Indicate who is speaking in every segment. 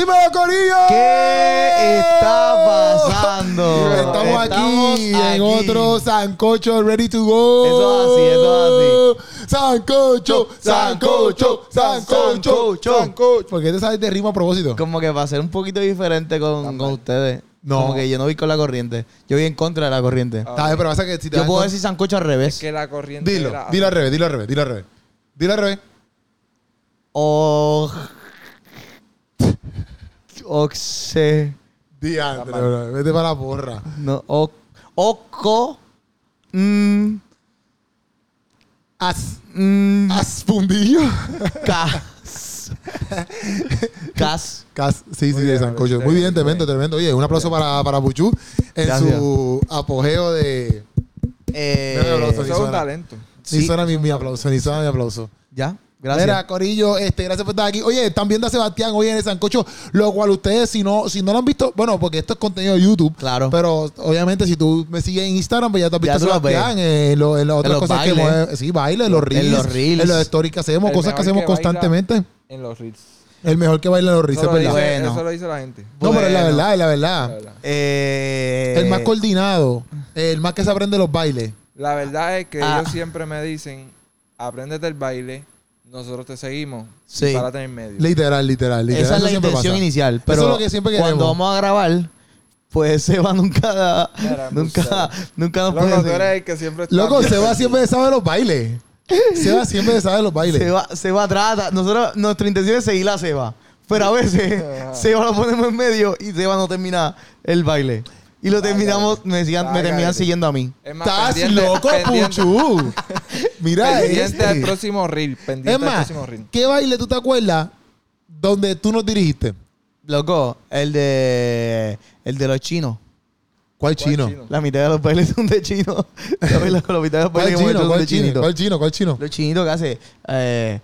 Speaker 1: ¡Dímelo, Corillo!
Speaker 2: ¿Qué está pasando?
Speaker 1: Estamos, aquí en otro Sancocho Ready to Go.
Speaker 2: Eso es así, eso es
Speaker 1: Sancocho, Sancocho, Sancocho,
Speaker 2: Sancocho.
Speaker 1: Sancocho. ¿Por qué te sabes de rima a propósito?
Speaker 2: Como que va a ser un poquito diferente con, con ustedes.
Speaker 1: No.
Speaker 2: Como que yo no voy con la corriente. Yo voy en contra de la corriente.
Speaker 1: Está bien, pero pasa que si te
Speaker 2: yo puedo
Speaker 1: con-
Speaker 2: decir sancocho al revés.
Speaker 3: que la corriente
Speaker 1: Dilo,
Speaker 3: era-
Speaker 1: dilo al revés, dilo al revés, dilo al revés. Dilo al revés.
Speaker 2: O... Oxe...
Speaker 1: Diantre, bro. Vete para la porra.
Speaker 2: No, o... Oco... Mm,
Speaker 1: As,
Speaker 2: mm,
Speaker 1: as fundillo.
Speaker 2: cas... Cas...
Speaker 1: Cas, sí, sí,
Speaker 3: Muy
Speaker 1: de
Speaker 3: bien,
Speaker 1: Sancocho.
Speaker 3: muy
Speaker 1: bien, tremendo, tremendo. Oye, un aplauso para, para Puchu en
Speaker 2: Gracias.
Speaker 1: su apogeo de.
Speaker 2: Eh,
Speaker 3: Eso es un talento.
Speaker 1: Ni
Speaker 2: Sí.
Speaker 1: suena mi, mi aplauso, ni suena mi aplauso.
Speaker 2: ¿Ya? Gracias.
Speaker 1: Mira, Corillo, este, gracias por estar aquí. Oye, están viendo a Sebastián hoy en el Sancocho, lo cual ustedes, si no, si no lo han visto, bueno, porque esto es contenido de YouTube.
Speaker 2: Claro.
Speaker 1: Pero obviamente, si tú me sigues en Instagram, pues ya te has
Speaker 2: Ya
Speaker 1: visto a. Sebastián eh, en, lo- en las otras cosas que
Speaker 2: bailes.
Speaker 1: mueve. Sí, baile, en los reels.
Speaker 2: En los reels.
Speaker 1: En los stories que hacemos,
Speaker 3: El
Speaker 1: cosas que hacemos
Speaker 3: que
Speaker 1: constantemente.
Speaker 3: En los reels.
Speaker 1: El mejor que baila en los reels,
Speaker 3: Eso
Speaker 1: es
Speaker 3: lo,
Speaker 1: verdad.
Speaker 3: dice,
Speaker 2: Bueno.
Speaker 3: eso lo dice la gente.
Speaker 1: No, pero es la verdad, es la verdad.
Speaker 2: Eh,
Speaker 1: El más coordinado, el más que se aprende los bailes.
Speaker 3: La verdad es que
Speaker 2: Ah.
Speaker 3: ellos siempre me dicen, apréndete el baile, nosotros te seguimos
Speaker 2: Sí.
Speaker 3: para tener medio.
Speaker 1: Literal, literal, literal.
Speaker 2: Esa es
Speaker 1: Eso
Speaker 2: la
Speaker 1: siempre
Speaker 2: intención
Speaker 1: pasa.
Speaker 2: inicial. Pero
Speaker 1: es lo que siempre
Speaker 2: cuando vamos a grabar, pues Seba nunca, nunca, nunca nos
Speaker 3: Loco,
Speaker 2: puede
Speaker 3: tú
Speaker 2: seguir.
Speaker 3: eres el que siempre está
Speaker 1: Loco. Seba siempre sabe los bailes. Seba siempre sabe los bailes.
Speaker 2: Seba, Seba trata. Nosotros, nuestra intención es seguir a Seba. Pero a veces. Seba lo ponemos en medio y Seba no termina el baile. Y lo terminamos, me, sigan- me terminan siguiendo a mí.
Speaker 3: Es más,
Speaker 1: Estás
Speaker 3: pendiente-
Speaker 1: loco,
Speaker 3: pendiente-
Speaker 1: Puchu. Mira
Speaker 3: Pendiente al
Speaker 1: este.
Speaker 3: próximo reel. Pendiente
Speaker 1: Es
Speaker 3: al
Speaker 1: más,
Speaker 3: próximo reel.
Speaker 1: ¿qué baile tú te acuerdas donde tú nos dirigiste?
Speaker 2: Loco, el de el de los chinos.
Speaker 1: ¿Cuál
Speaker 3: ¿Cuál
Speaker 1: chino?
Speaker 3: chino?
Speaker 2: La mitad de los bailes son de chinos. la, mitad de los
Speaker 1: ¿Cuál
Speaker 2: bailes que hemos hecho
Speaker 1: chino?
Speaker 2: son
Speaker 1: ¿Cuál
Speaker 2: de
Speaker 1: chino?
Speaker 2: chinitos.
Speaker 1: ¿Cuál chino? ¿Cuál chino?
Speaker 2: Los chinitos que hace. Eh,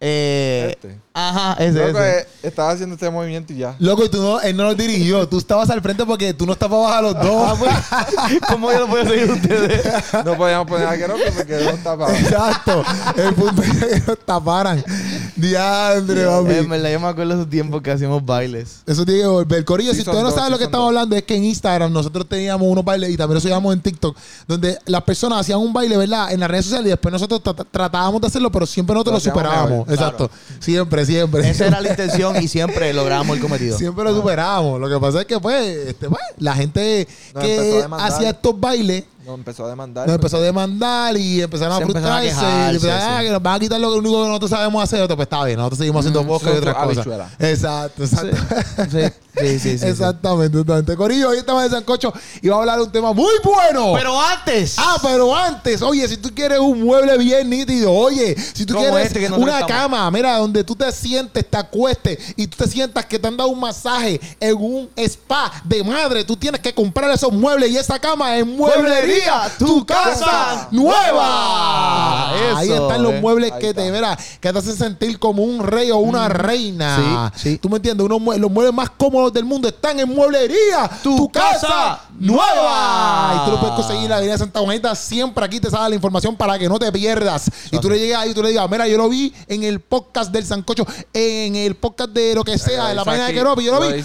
Speaker 2: eh,
Speaker 3: Este.
Speaker 2: Ajá, ese,
Speaker 3: Loco,
Speaker 2: ese.
Speaker 3: eh, estaba haciendo este movimiento y ya.
Speaker 1: Loco, y tú no, él no nos dirigió. Tú estabas al frente porque tú no estabas a los dos.
Speaker 2: ¿Cómo yo lo puedo seguir a ustedes?
Speaker 3: No podíamos poner a Keropi porque no estaba.
Speaker 1: Exacto. El punto es que nos taparan. Diandre, papi.
Speaker 2: en verdad, yo me acuerdo de esos tiempos que hacíamos bailes.
Speaker 1: Eso tiene que volver. Corillo,
Speaker 3: Sí
Speaker 1: si ustedes no saben
Speaker 3: sí
Speaker 1: lo que estamos
Speaker 3: dos.
Speaker 1: hablando, es que en Instagram nosotros teníamos unos bailes y también lo subíamos en TikTok, donde las personas hacían un baile, ¿verdad? En las redes sociales y después nosotros tra- tratábamos de hacerlo, pero siempre nosotros lo,
Speaker 3: Lo
Speaker 1: superábamos. Exacto. Siempre, siempre.
Speaker 2: Esa era la intención y siempre logramos el cometido.
Speaker 1: Siempre lo superábamos. Lo que pasa es que, pues, este, pues, la gente
Speaker 3: Nos
Speaker 1: que hacía estos bailes
Speaker 3: Nos empezó a demandar.
Speaker 1: nos empezó a demandar y empezaron a
Speaker 2: empezaron a
Speaker 1: frustrarse.
Speaker 2: quejarse,
Speaker 1: y empezaron,
Speaker 2: sí.
Speaker 1: ah, que nos van a quitar lo único que nosotros sabemos hacer. Otro, pues está bien, nosotros seguimos haciendo
Speaker 2: Mm,
Speaker 1: bosques y otras cosas. Exacto, exacto.
Speaker 2: Sí, sí, sí.
Speaker 1: Exactamente, exactamente. Corillo, hoy estamos en Sancocho y vamos a hablar de un tema muy bueno.
Speaker 2: Pero antes.
Speaker 1: Ah, pero antes, oye, si tú quieres un mueble bien nítido, oye, si tú quieres
Speaker 2: este
Speaker 1: una
Speaker 2: estamos.
Speaker 1: cama, mira, donde tú te sientes, te acuestes y tú te sientas que te han dado un masaje en un spa de madre, tú tienes que comprar esos muebles y esa cama en Mueblería, tu casa nueva.
Speaker 2: Eso,
Speaker 1: Ahí están los
Speaker 2: eh.
Speaker 1: muebles
Speaker 3: Ahí
Speaker 1: que te,
Speaker 3: está.
Speaker 1: mira, que te hacen sentir como un rey o una reina.
Speaker 2: sí, sí.
Speaker 1: ¿Tú me entiendes? Mue- los muebles más cómodos del mundo están en Mueblería, tu, casa,
Speaker 2: casa
Speaker 1: nueva. Y tú lo puedes conseguir en la Avenida Santa Juanita. Siempre aquí te sale la información para que no te pierdas. Y tú le llegas ahí y tú le digas, mira, yo lo vi en el podcast del Sancocho, en el podcast de lo que sea, de la página de Keropi. Yo lo vi.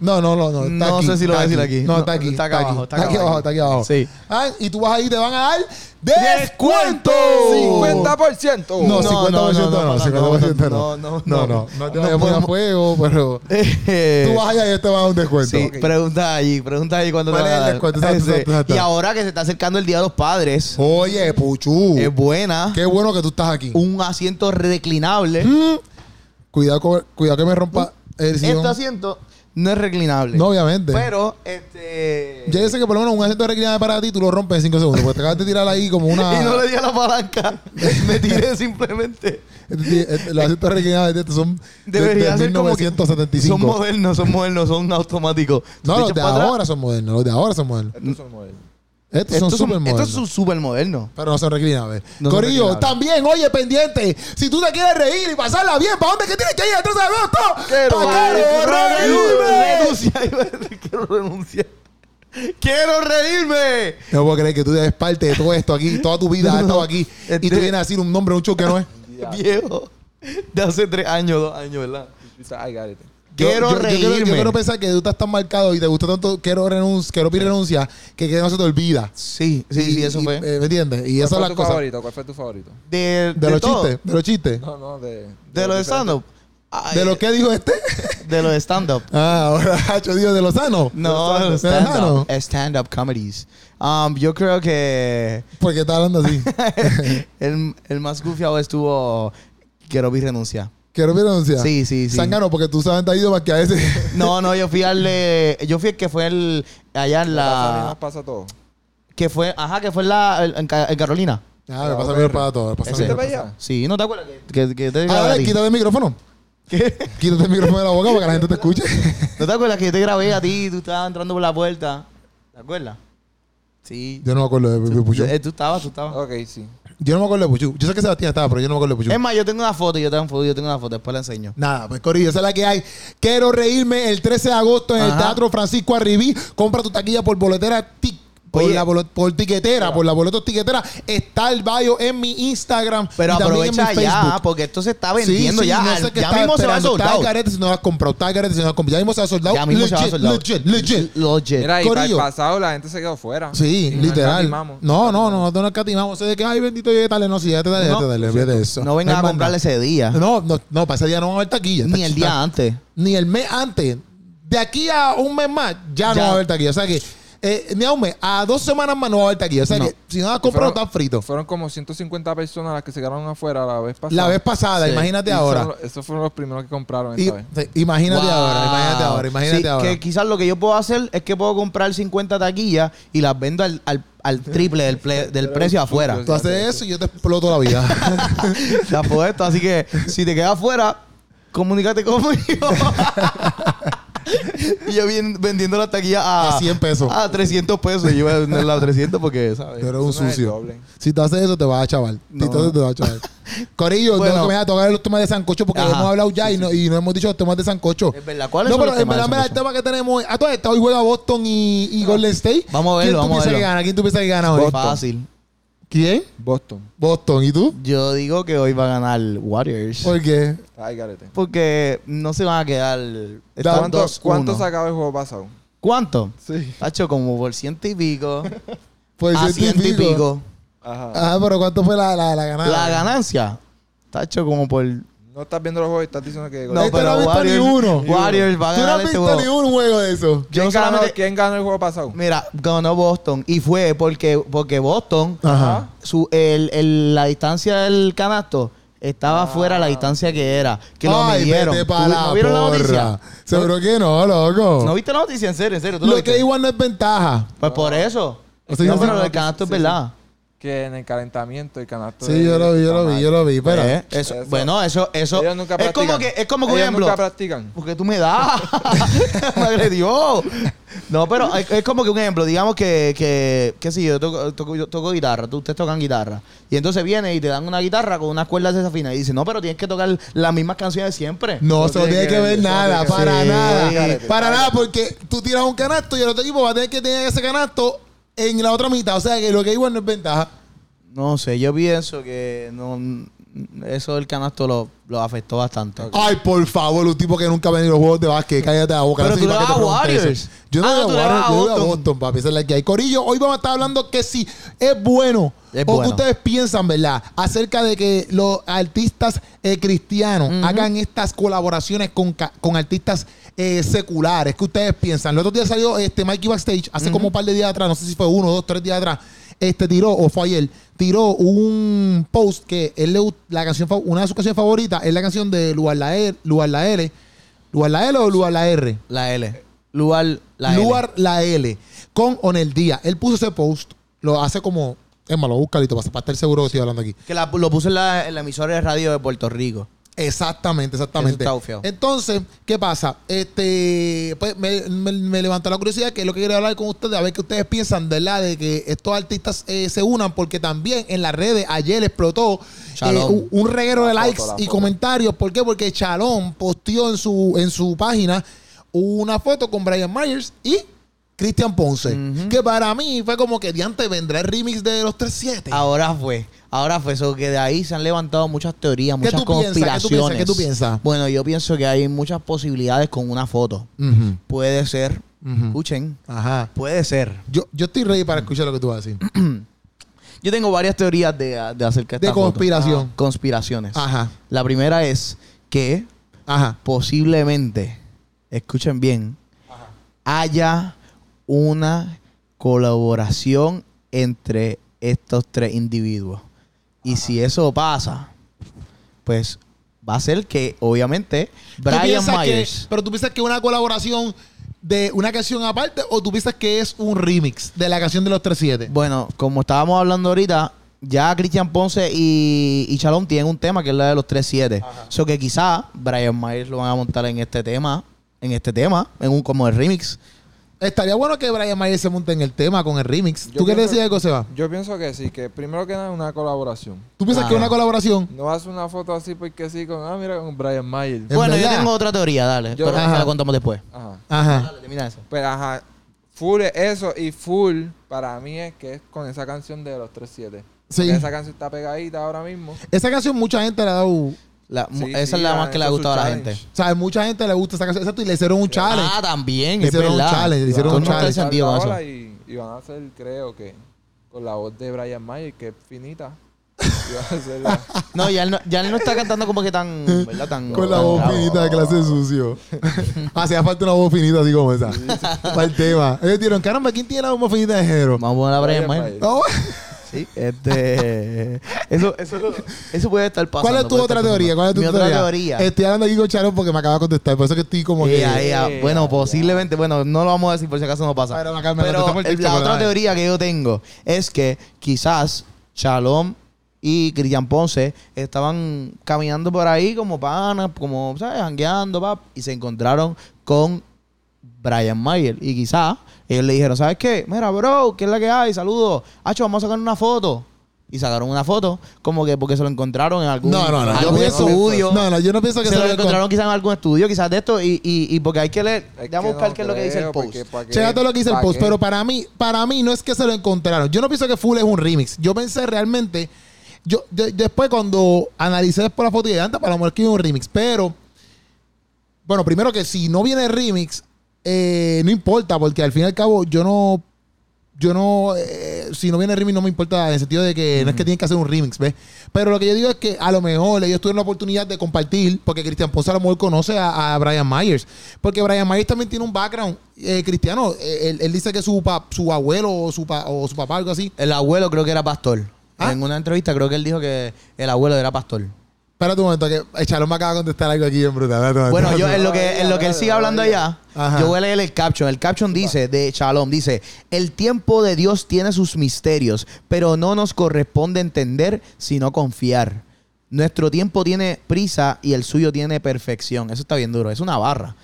Speaker 1: No, no, no. No, está
Speaker 2: No
Speaker 1: aquí,
Speaker 2: sé si lo voy a decir aquí.
Speaker 1: No,
Speaker 2: No,
Speaker 1: está aquí.
Speaker 2: está acá abajo,
Speaker 1: Está
Speaker 2: está
Speaker 1: aquí abajo. está aquí abajo.
Speaker 2: Sí.
Speaker 1: Ah, y tú vas ahí y te van a dar
Speaker 2: ¡Descuento!
Speaker 1: descuento.
Speaker 3: 50%.
Speaker 1: No, 50% no, 50% no.
Speaker 2: no, no,
Speaker 1: No, no, no te
Speaker 2: No
Speaker 1: vayas a a fuego, pero tú vas allá y te van a dar un descuento.
Speaker 2: Sí, pregunta allí, pregunta allí cuándo te
Speaker 1: ¿Cuál
Speaker 2: van
Speaker 1: es
Speaker 2: a dar.
Speaker 1: descuento? Exacto,
Speaker 2: Ese.
Speaker 1: exacto, exacto.
Speaker 2: Y ahora que se está acercando el Día de los Padres,
Speaker 1: Oye, Puchu.
Speaker 2: es buena.
Speaker 1: Qué bueno que tú estás aquí.
Speaker 2: Un asiento reclinable.
Speaker 1: Mm. Cuidado, cuidado que me rompa el sillón.
Speaker 2: Este asiento no es reclinable.
Speaker 1: No, obviamente.
Speaker 2: Pero, este...
Speaker 1: Yo sé que por lo menos un asiento reclinable para ti tú lo rompes en 5 segundos. Porque te acabas de tirar ahí como una.
Speaker 2: Y no le di a la palanca. Me tiré simplemente.
Speaker 1: Este- este- Los asientos reclinables de estos son de-
Speaker 2: Debería
Speaker 1: de
Speaker 2: ser como que
Speaker 1: 1975.
Speaker 2: Son modernos, son modernos, son automáticos.
Speaker 1: No, los de
Speaker 2: atrás.
Speaker 1: ahora son modernos. Los de ahora son modernos.
Speaker 3: Estos son modelos.
Speaker 1: Estos, son
Speaker 2: Estos
Speaker 1: súper
Speaker 2: son,
Speaker 1: modernos.
Speaker 2: estos son súper modernos.
Speaker 1: Pero no son reclinables.
Speaker 2: No
Speaker 1: Corillo,
Speaker 2: reclinables.
Speaker 1: también, oye, pendiente. Si tú te quieres reír y pasarla bien, ¿para dónde es que tienes que ir? Entonces, agosto.
Speaker 3: Quiero
Speaker 1: ¡Pa' reírme!
Speaker 2: Quiero renunciar. ¡Quiero reírme!
Speaker 1: No puedo creer que tú eres parte de todo esto aquí. Toda tu vida has estado aquí. Y tú
Speaker 2: Este-
Speaker 1: vienes a decir un nombre, un show que no es.
Speaker 2: Viejo. De hace tres años, dos años, ¿verdad?
Speaker 3: I got it.
Speaker 2: Quiero
Speaker 1: yo, yo quiero, yo
Speaker 2: reírme.
Speaker 1: quiero pensar que tú estás tan marcado y te gusta tanto quiero renuncia, quiero pedir renuncia, que, que no se te olvida.
Speaker 2: Sí, sí,
Speaker 1: Y-
Speaker 2: sí, eso
Speaker 1: y,
Speaker 2: fue.
Speaker 1: eh, ¿Me entiendes? Y
Speaker 3: ¿Cuál
Speaker 1: esas son
Speaker 3: fue
Speaker 1: las
Speaker 3: tu
Speaker 1: cosas.
Speaker 3: favorito? ¿Cuál fue tu favorito?
Speaker 2: de,
Speaker 1: De, los
Speaker 2: todo.
Speaker 1: chistes, de los chistes.
Speaker 3: No, no, de...
Speaker 2: De lo de
Speaker 3: diferentes-
Speaker 2: stand-up.
Speaker 1: ¿De lo que dijo este?
Speaker 2: De lo de stand-up.
Speaker 1: ah, ahora, Hacho, digo, de los sanos.
Speaker 2: No, de los
Speaker 1: ¿De los
Speaker 2: stand-up. Stand-up comedies. Um, yo creo que
Speaker 1: Porque está hablando así.
Speaker 2: el, el más gufiado estuvo Quiero vi renuncia.
Speaker 1: Quiero renuncia.
Speaker 2: Sí, sí, sí.
Speaker 1: Sangano, porque tú sabes, te has ido más que a ese.
Speaker 2: No, no, yo fui al de- yo fui el que fue el allá en
Speaker 3: Nos pasa a mí, nos
Speaker 2: la
Speaker 3: pasa todo.
Speaker 2: que fue, ajá, que fue en la en, Ca- en Carolina.
Speaker 1: Ah, me pasa mí para todo. me pasa a mí,
Speaker 2: Ese.
Speaker 1: me
Speaker 3: ¿Fuiste
Speaker 1: pasa.
Speaker 3: para allá?
Speaker 2: Sí, ¿no te acuerdas que, que, que te
Speaker 1: Ah, quítate el micrófono.
Speaker 2: ¿Qué?
Speaker 1: Quítate el micrófono de la boca para que la gente te escuche.
Speaker 2: ¿No te acuerdas que yo te grabé a ti y tú estabas entrando por la puerta? ¿Te acuerdas? Sí.
Speaker 1: Yo no me acuerdo de, Puchu.
Speaker 2: Eh, tú estabas, tú estabas.
Speaker 3: Ok, sí.
Speaker 1: Yo no me acuerdo de Puchu. Yo sé que Sebastián estaba, pero yo no me acuerdo de Puchu.
Speaker 2: Es más, yo tengo una foto, yo tengo una foto, yo tengo una foto, después la enseño.
Speaker 1: Nada, pues Corillo, esa es la que hay. Quiero reírme el 13 de agosto en el
Speaker 2: Ajá.
Speaker 1: Teatro Francisco Arribí. Compra tu taquilla por boletera tic. Por,
Speaker 2: Oye.
Speaker 1: la por tiquetera, por la boleto tiquetera. Está el bio en mi Instagram.
Speaker 2: Pero
Speaker 1: y también en mi
Speaker 2: aprovecha ya,
Speaker 1: Facebook.
Speaker 2: porque esto se está vendiendo
Speaker 1: Sí, sí,
Speaker 2: ya.
Speaker 1: no sé
Speaker 2: ya mismo se va a.
Speaker 1: Está
Speaker 2: soldar.
Speaker 1: el carete si no lo has comprado. Está carete si no lo has comprado. Ya mismo se va a soldado.
Speaker 2: Ya mismo se va a
Speaker 1: Legit,
Speaker 2: soldar.
Speaker 1: Legit, legit.
Speaker 2: Legit.
Speaker 3: Mira, y para el
Speaker 1: Corillo.
Speaker 3: pasado la gente se quedó fuera.
Speaker 1: Sí, literal.
Speaker 3: escatimamos.
Speaker 1: No, no, no, nosotros nos catimamos. Eso de que, ay, bendito, ya dale, no, sí, ya te dale, ya
Speaker 2: No,
Speaker 1: te dale, olvídate de eso.
Speaker 2: No vengas a comprarle ese día.
Speaker 1: No, no, no, para ese día no va a haber taquilla.
Speaker 2: Ni el día
Speaker 1: Está-
Speaker 2: antes.
Speaker 1: Ni el mes antes. De aquí a un mes más, ya, no
Speaker 2: Ya.
Speaker 1: va a haber taquilla. O sea que, eh, ni a un mes, a dos semanas más no va a haber taquilla. O sea
Speaker 2: No.
Speaker 1: que, si no has comprado,
Speaker 3: Fueron-
Speaker 1: está frito.
Speaker 3: Fueron como 150 personas las que se quedaron afuera la vez pasada.
Speaker 1: La vez pasada,
Speaker 2: Sí.
Speaker 1: imagínate
Speaker 3: Y
Speaker 1: ahora.
Speaker 3: son- Esos fueron los primeros que compraron
Speaker 1: Y-
Speaker 3: esta vez.
Speaker 1: sí, imagínate
Speaker 2: Wow.
Speaker 1: ahora, imagínate ahora, imagínate
Speaker 2: Sí,
Speaker 1: ahora.
Speaker 2: Que quizás lo que yo puedo hacer es que puedo comprar 50 taquillas y las vendo al, al, al triple del, ple- del precio afuera.
Speaker 1: Tú haces eso y yo te exploto la vida.
Speaker 2: Te apuesto. Así que si te quedas afuera, comunícate conmigo. y yo bien, vendiendo la taquilla a,
Speaker 1: A 100 pesos.
Speaker 2: A 300 pesos. Yo voy a venderla a 300 porque, ¿sabes?
Speaker 1: Tú un
Speaker 3: no es el
Speaker 1: sucio. Si tú haces eso, te vas a chaval. Si
Speaker 2: No.
Speaker 1: tú haces, te vas a chaval. Corillo,
Speaker 2: Bueno.
Speaker 1: no que me vas a tocar los temas de sancocho porque
Speaker 2: Ajá.
Speaker 1: hemos hablado ya y, no, y no hemos dicho los temas de sancocho.
Speaker 2: Es verdad. ¿Cuáles
Speaker 1: No,
Speaker 2: son
Speaker 1: pero en verdad, mira, el tema que tenemos. A todo esto, hoy juega Boston y, y Golden State.
Speaker 2: Vamos a
Speaker 1: ¿Quién
Speaker 2: verlo,
Speaker 1: tú
Speaker 2: vamos a
Speaker 1: piensas que
Speaker 2: verlo.
Speaker 1: gana? ¿Quién tú piensas que gana hoy?
Speaker 3: Boston.
Speaker 2: Fácil.
Speaker 1: ¿Quién?
Speaker 3: Boston.
Speaker 1: Boston. ¿Y tú?
Speaker 2: Yo digo que hoy va a ganar Warriors.
Speaker 1: ¿Por qué?
Speaker 3: Ay, garete.
Speaker 2: Porque no se van a quedar. están
Speaker 3: ¿Cuánto,
Speaker 2: 2-1.
Speaker 3: ¿Cuánto se acaba el juego pasado?
Speaker 2: ¿Cuánto?
Speaker 3: Sí.
Speaker 2: Tacho, como por ciento y pico.
Speaker 1: Por
Speaker 2: a
Speaker 1: ciento
Speaker 2: ciento y pico.
Speaker 3: Ajá.
Speaker 1: Ah, pero ¿cuánto fue la, la, la ganada?
Speaker 2: La ganancia. Tacho, como por.
Speaker 3: No estás viendo los juegos y estás diciendo que...
Speaker 2: No, pero
Speaker 1: no
Speaker 2: Warriors,
Speaker 1: ni uno.
Speaker 2: Warriors va a
Speaker 1: Tú no
Speaker 2: ganar
Speaker 1: has
Speaker 2: este
Speaker 1: visto
Speaker 2: juego.
Speaker 1: ni un juego de eso.
Speaker 2: Yo
Speaker 3: ¿Quién, ganó,
Speaker 2: solamente-
Speaker 3: ¿Quién ganó el juego pasado?
Speaker 2: Mira, ganó Boston. Y fue porque, porque Boston,
Speaker 1: Ajá.
Speaker 2: su, el, el- la distancia del canasto estaba fuera de la distancia que era. Que lo
Speaker 1: Ay,
Speaker 2: midieron.
Speaker 1: vete
Speaker 2: ¿Tú-
Speaker 1: pa' la
Speaker 2: ¿No vieron la
Speaker 1: porra.
Speaker 2: noticia?
Speaker 1: Seguro que no, loco.
Speaker 2: ¿No viste la noticia? En serio, en serio. ¿Tú lo,
Speaker 1: Lo
Speaker 2: viste?
Speaker 1: que igual no es ventaja.
Speaker 2: Pues por eso.
Speaker 1: O sea,
Speaker 2: no,
Speaker 1: yo
Speaker 2: pero lo del canasto es verdad.
Speaker 3: Que en el calentamiento el canasto...
Speaker 1: Sí,
Speaker 3: de-
Speaker 1: yo lo vi, yo lo vi, yo lo vi. Pero,
Speaker 2: Eh, eso-
Speaker 3: Eso.
Speaker 2: Bueno, eso, eso.
Speaker 3: Ellos nunca
Speaker 2: es como
Speaker 3: practican.
Speaker 2: que, es como que un
Speaker 3: Ellos
Speaker 2: ejemplo.
Speaker 3: nunca practican.
Speaker 2: Porque tú me das. me agredió. No, pero es, es como que un ejemplo. Digamos que, que, que si yo toco, toco, yo toco guitarra, tú, ustedes tocan guitarra. Y entonces viene y te dan una guitarra con unas cuerdas desafinadas. Y dice, no, pero tienes que tocar las mismas canciones siempre.
Speaker 1: No,
Speaker 3: No
Speaker 1: eso no
Speaker 3: tiene
Speaker 1: tiene que
Speaker 3: que
Speaker 1: ver nada, para.
Speaker 2: Sí,
Speaker 1: nada. para nada, porque tú tiras un canasto y el otro equipo va a tener que tener ese canasto en la otra mitad. O sea que lo que igual no es ventaja.
Speaker 2: No sé, yo pienso que no, eso del canasto lo, lo afectó bastante.
Speaker 1: Ay, por favor, un tipo que nunca ha venido a los juegos de básquet, cállate la boca.
Speaker 2: Pero
Speaker 1: no
Speaker 2: tú le vas a Warriors.
Speaker 1: Yo no
Speaker 2: Ah,
Speaker 1: voy a
Speaker 2: vas a
Speaker 1: Warriors, yo voy a
Speaker 2: Boston.
Speaker 1: Papi. Esa es la que hay. Corillo, hoy vamos a estar hablando que si es bueno
Speaker 2: Es
Speaker 1: o que
Speaker 2: bueno.
Speaker 1: ustedes piensan, ¿verdad? Acerca de que los artistas eh, cristianos
Speaker 2: Ujú.
Speaker 1: hagan estas colaboraciones con, con artistas eh, seculares. ¿Qué ustedes piensan? El otro día salió este Mikey Backstage, hace como un par de días atrás, no sé si fue uno, dos, tres días atrás, este tiró, o fue ayer, tiró un post que él le la canción, una de sus canciones favoritas es la canción de Lugar la R, Lugar la L. ¿Lugar la L o Lugar la R?
Speaker 2: La L. Lugar, la L.
Speaker 1: Lugar la L. Con Onel Díaz. Él puso ese post, lo hace como. Es malo, busca para, para estar seguro que estoy hablando aquí.
Speaker 2: Que la- lo puso en la, en la emisora de radio de Puerto Rico.
Speaker 1: Exactamente, exactamente.
Speaker 2: Eso está bufiado.
Speaker 1: Entonces, ¿qué pasa? Este, pues me, me, me levantó la curiosidad que es lo que quería hablar con ustedes, a ver qué ustedes piensan, ¿verdad? De que estos artistas eh, se unan, porque también en las redes ayer explotó eh, un, un reguero de likes
Speaker 3: foto,
Speaker 1: y
Speaker 3: foto.
Speaker 1: comentarios. ¿Por qué? Porque Chalón posteó en su, en su página una foto con Brian Myers y Cristian Ponce. Que para mí fue como que diante vendrá el remix de los 37.
Speaker 2: Ahora fue. Ahora fue eso que de ahí se han levantado muchas teorías,
Speaker 1: ¿Qué
Speaker 2: muchas
Speaker 1: tú piensas? ¿Qué tú piensas?
Speaker 2: conspiraciones.
Speaker 1: ¿Qué tú piensas?
Speaker 2: Bueno, yo pienso que hay muchas posibilidades con una foto. Puede ser, escuchen,
Speaker 1: Ajá.
Speaker 2: puede ser.
Speaker 1: Yo, yo estoy ready para escuchar lo que tú vas a decir.
Speaker 2: Yo tengo varias teorías de, de acerca de
Speaker 1: De
Speaker 2: esta foto.
Speaker 1: conspiración.
Speaker 2: Ah, Conspiraciones.
Speaker 1: Ajá.
Speaker 2: La primera es que
Speaker 1: Ajá.
Speaker 2: posiblemente, escuchen bien, haya una colaboración entre estos tres individuos. Y si eso pasa, pues va a ser que, obviamente,
Speaker 1: ¿Tú
Speaker 2: Brian
Speaker 1: que-
Speaker 2: Myers.
Speaker 1: pero tú piensas que es una colaboración de una canción aparte o tú piensas que es un remix de la canción de los 37?
Speaker 2: Bueno, como estábamos hablando ahorita, ya Cristian Ponce y, y Chalón tienen un tema que es la de los 3-7. So que quizá Brian Myers lo van a montar en este tema, en este tema, en un como el remix.
Speaker 1: Estaría bueno que Brian Mayer se monte en el tema con el remix.
Speaker 3: Yo
Speaker 1: ¿Tú qué
Speaker 3: pienso-
Speaker 1: decías algo, Seba?
Speaker 3: Yo pienso que sí, que primero que nada es una colaboración.
Speaker 1: ¿Tú piensas
Speaker 2: Ah.
Speaker 1: que es una colaboración?
Speaker 3: No haces una foto así porque sí con, ah, mira, con Brian Mayer.
Speaker 1: ¿Es
Speaker 2: bueno, yo tengo otra teoría, dale.
Speaker 3: Yo-
Speaker 2: pero
Speaker 1: Ajá.
Speaker 2: la contamos después.
Speaker 3: Ajá.
Speaker 1: Ajá.
Speaker 2: Dale, termina eso.
Speaker 3: Pues ajá, full es eso y full para mí es que es con esa canción de los 37.
Speaker 1: Sí.
Speaker 3: Porque esa canción está pegadita ahora mismo.
Speaker 1: Esa canción mucha gente le ha dado...
Speaker 2: La-
Speaker 3: Sí,
Speaker 2: esa
Speaker 3: sí,
Speaker 2: es la
Speaker 3: han
Speaker 2: más que le ha gustado a la gente.
Speaker 1: O sea, mucha gente le gusta esa canción. Exacto, y le hicieron un challenge.
Speaker 2: Ah, también,
Speaker 1: Le
Speaker 2: es
Speaker 1: hicieron un challenge, le hicieron un challenge.
Speaker 3: Y, y van a hacer, creo que, con la voz de Brian Mayer, que es finita. y van a hacer la-
Speaker 2: No, ya él no, ya él no está cantando como que tan, ¿verdad? Tan,
Speaker 1: Con la voz finita de clase sucio. Hacía falta una voz finita así como esa. Para el tema. Ellos dijeron, caramba, ¿quién tiene la voz finita de género?
Speaker 2: Vamos a poner a Brian. Myers.
Speaker 1: No.
Speaker 2: Sí, este. Eso, eso, eso puede estar pasando.
Speaker 1: ¿Cuál es tu otra teoría? ¿Cuál es tu
Speaker 2: Mi
Speaker 1: teoría?
Speaker 2: otra teoría.
Speaker 1: Estoy hablando aquí con Charon porque me acaba de contestar. Por eso que estoy como que...
Speaker 2: Bueno, posiblemente, bueno, no lo vamos a decir por si acaso no pasa.
Speaker 1: Pero me
Speaker 2: el- la otra teoría que yo tengo es que quizás Shalom y Cristian Ponce estaban caminando por ahí como panas, como, ¿sabes? Jangueando, pap, y se encontraron con Brian Mayer. Y quizás ellos le dijeron, ¿sabes qué? Mira, bro, ¿qué es la que hay? Saludos. Hacho, vamos a sacar una foto. Y sacaron una foto, como que porque se lo encontraron en algún,
Speaker 1: No, no, no. Yo
Speaker 2: algún
Speaker 1: pienso,
Speaker 2: estudio.
Speaker 1: no, no, yo no pienso que
Speaker 2: se
Speaker 1: se
Speaker 2: lo
Speaker 1: lo
Speaker 2: encontraron quizás en algún estudio, quizás de esto, y, y, y porque hay que leer. Vamos a buscar
Speaker 3: no
Speaker 2: qué es lo que dice el post.
Speaker 1: Chécate lo que dice el post,
Speaker 3: qué.
Speaker 1: pero para mí, para mí no es que se lo encontraron. Yo no pienso que Full es un remix. Yo pensé realmente, yo de- después cuando analicé después la foto y de antes, para lo mejor que es un remix, pero bueno, primero que si no viene remix, eh, no importa, porque al fin y al cabo yo no, yo no, eh, si no viene remix no me importa en el sentido de que no es que tienen que hacer un remix, ¿ves? Pero lo que yo digo es que a lo mejor ellos tuvieron la oportunidad de compartir, porque Cristian Ponce a lo mejor conoce a, a Brian Myers, porque Brian Myers también tiene un background eh, cristiano. Él, él dice que su, pa- su abuelo o su, pa- o su papá, algo así.
Speaker 2: El abuelo creo que era pastor.
Speaker 1: ¿Ah?
Speaker 2: En una entrevista creo que él dijo que el abuelo era pastor.
Speaker 1: Espérate un momento, que el Chalón me acaba de contestar algo aquí en brutal.
Speaker 2: Bueno, yo en lo que, en lo que él sigue hablando allá, yo voy a leer el caption. El caption dice, de Shalom, dice, el tiempo de Dios tiene sus misterios, pero no nos corresponde entender, sino confiar. Nuestro tiempo tiene prisa y el suyo tiene perfección. Eso está bien duro, es una barra.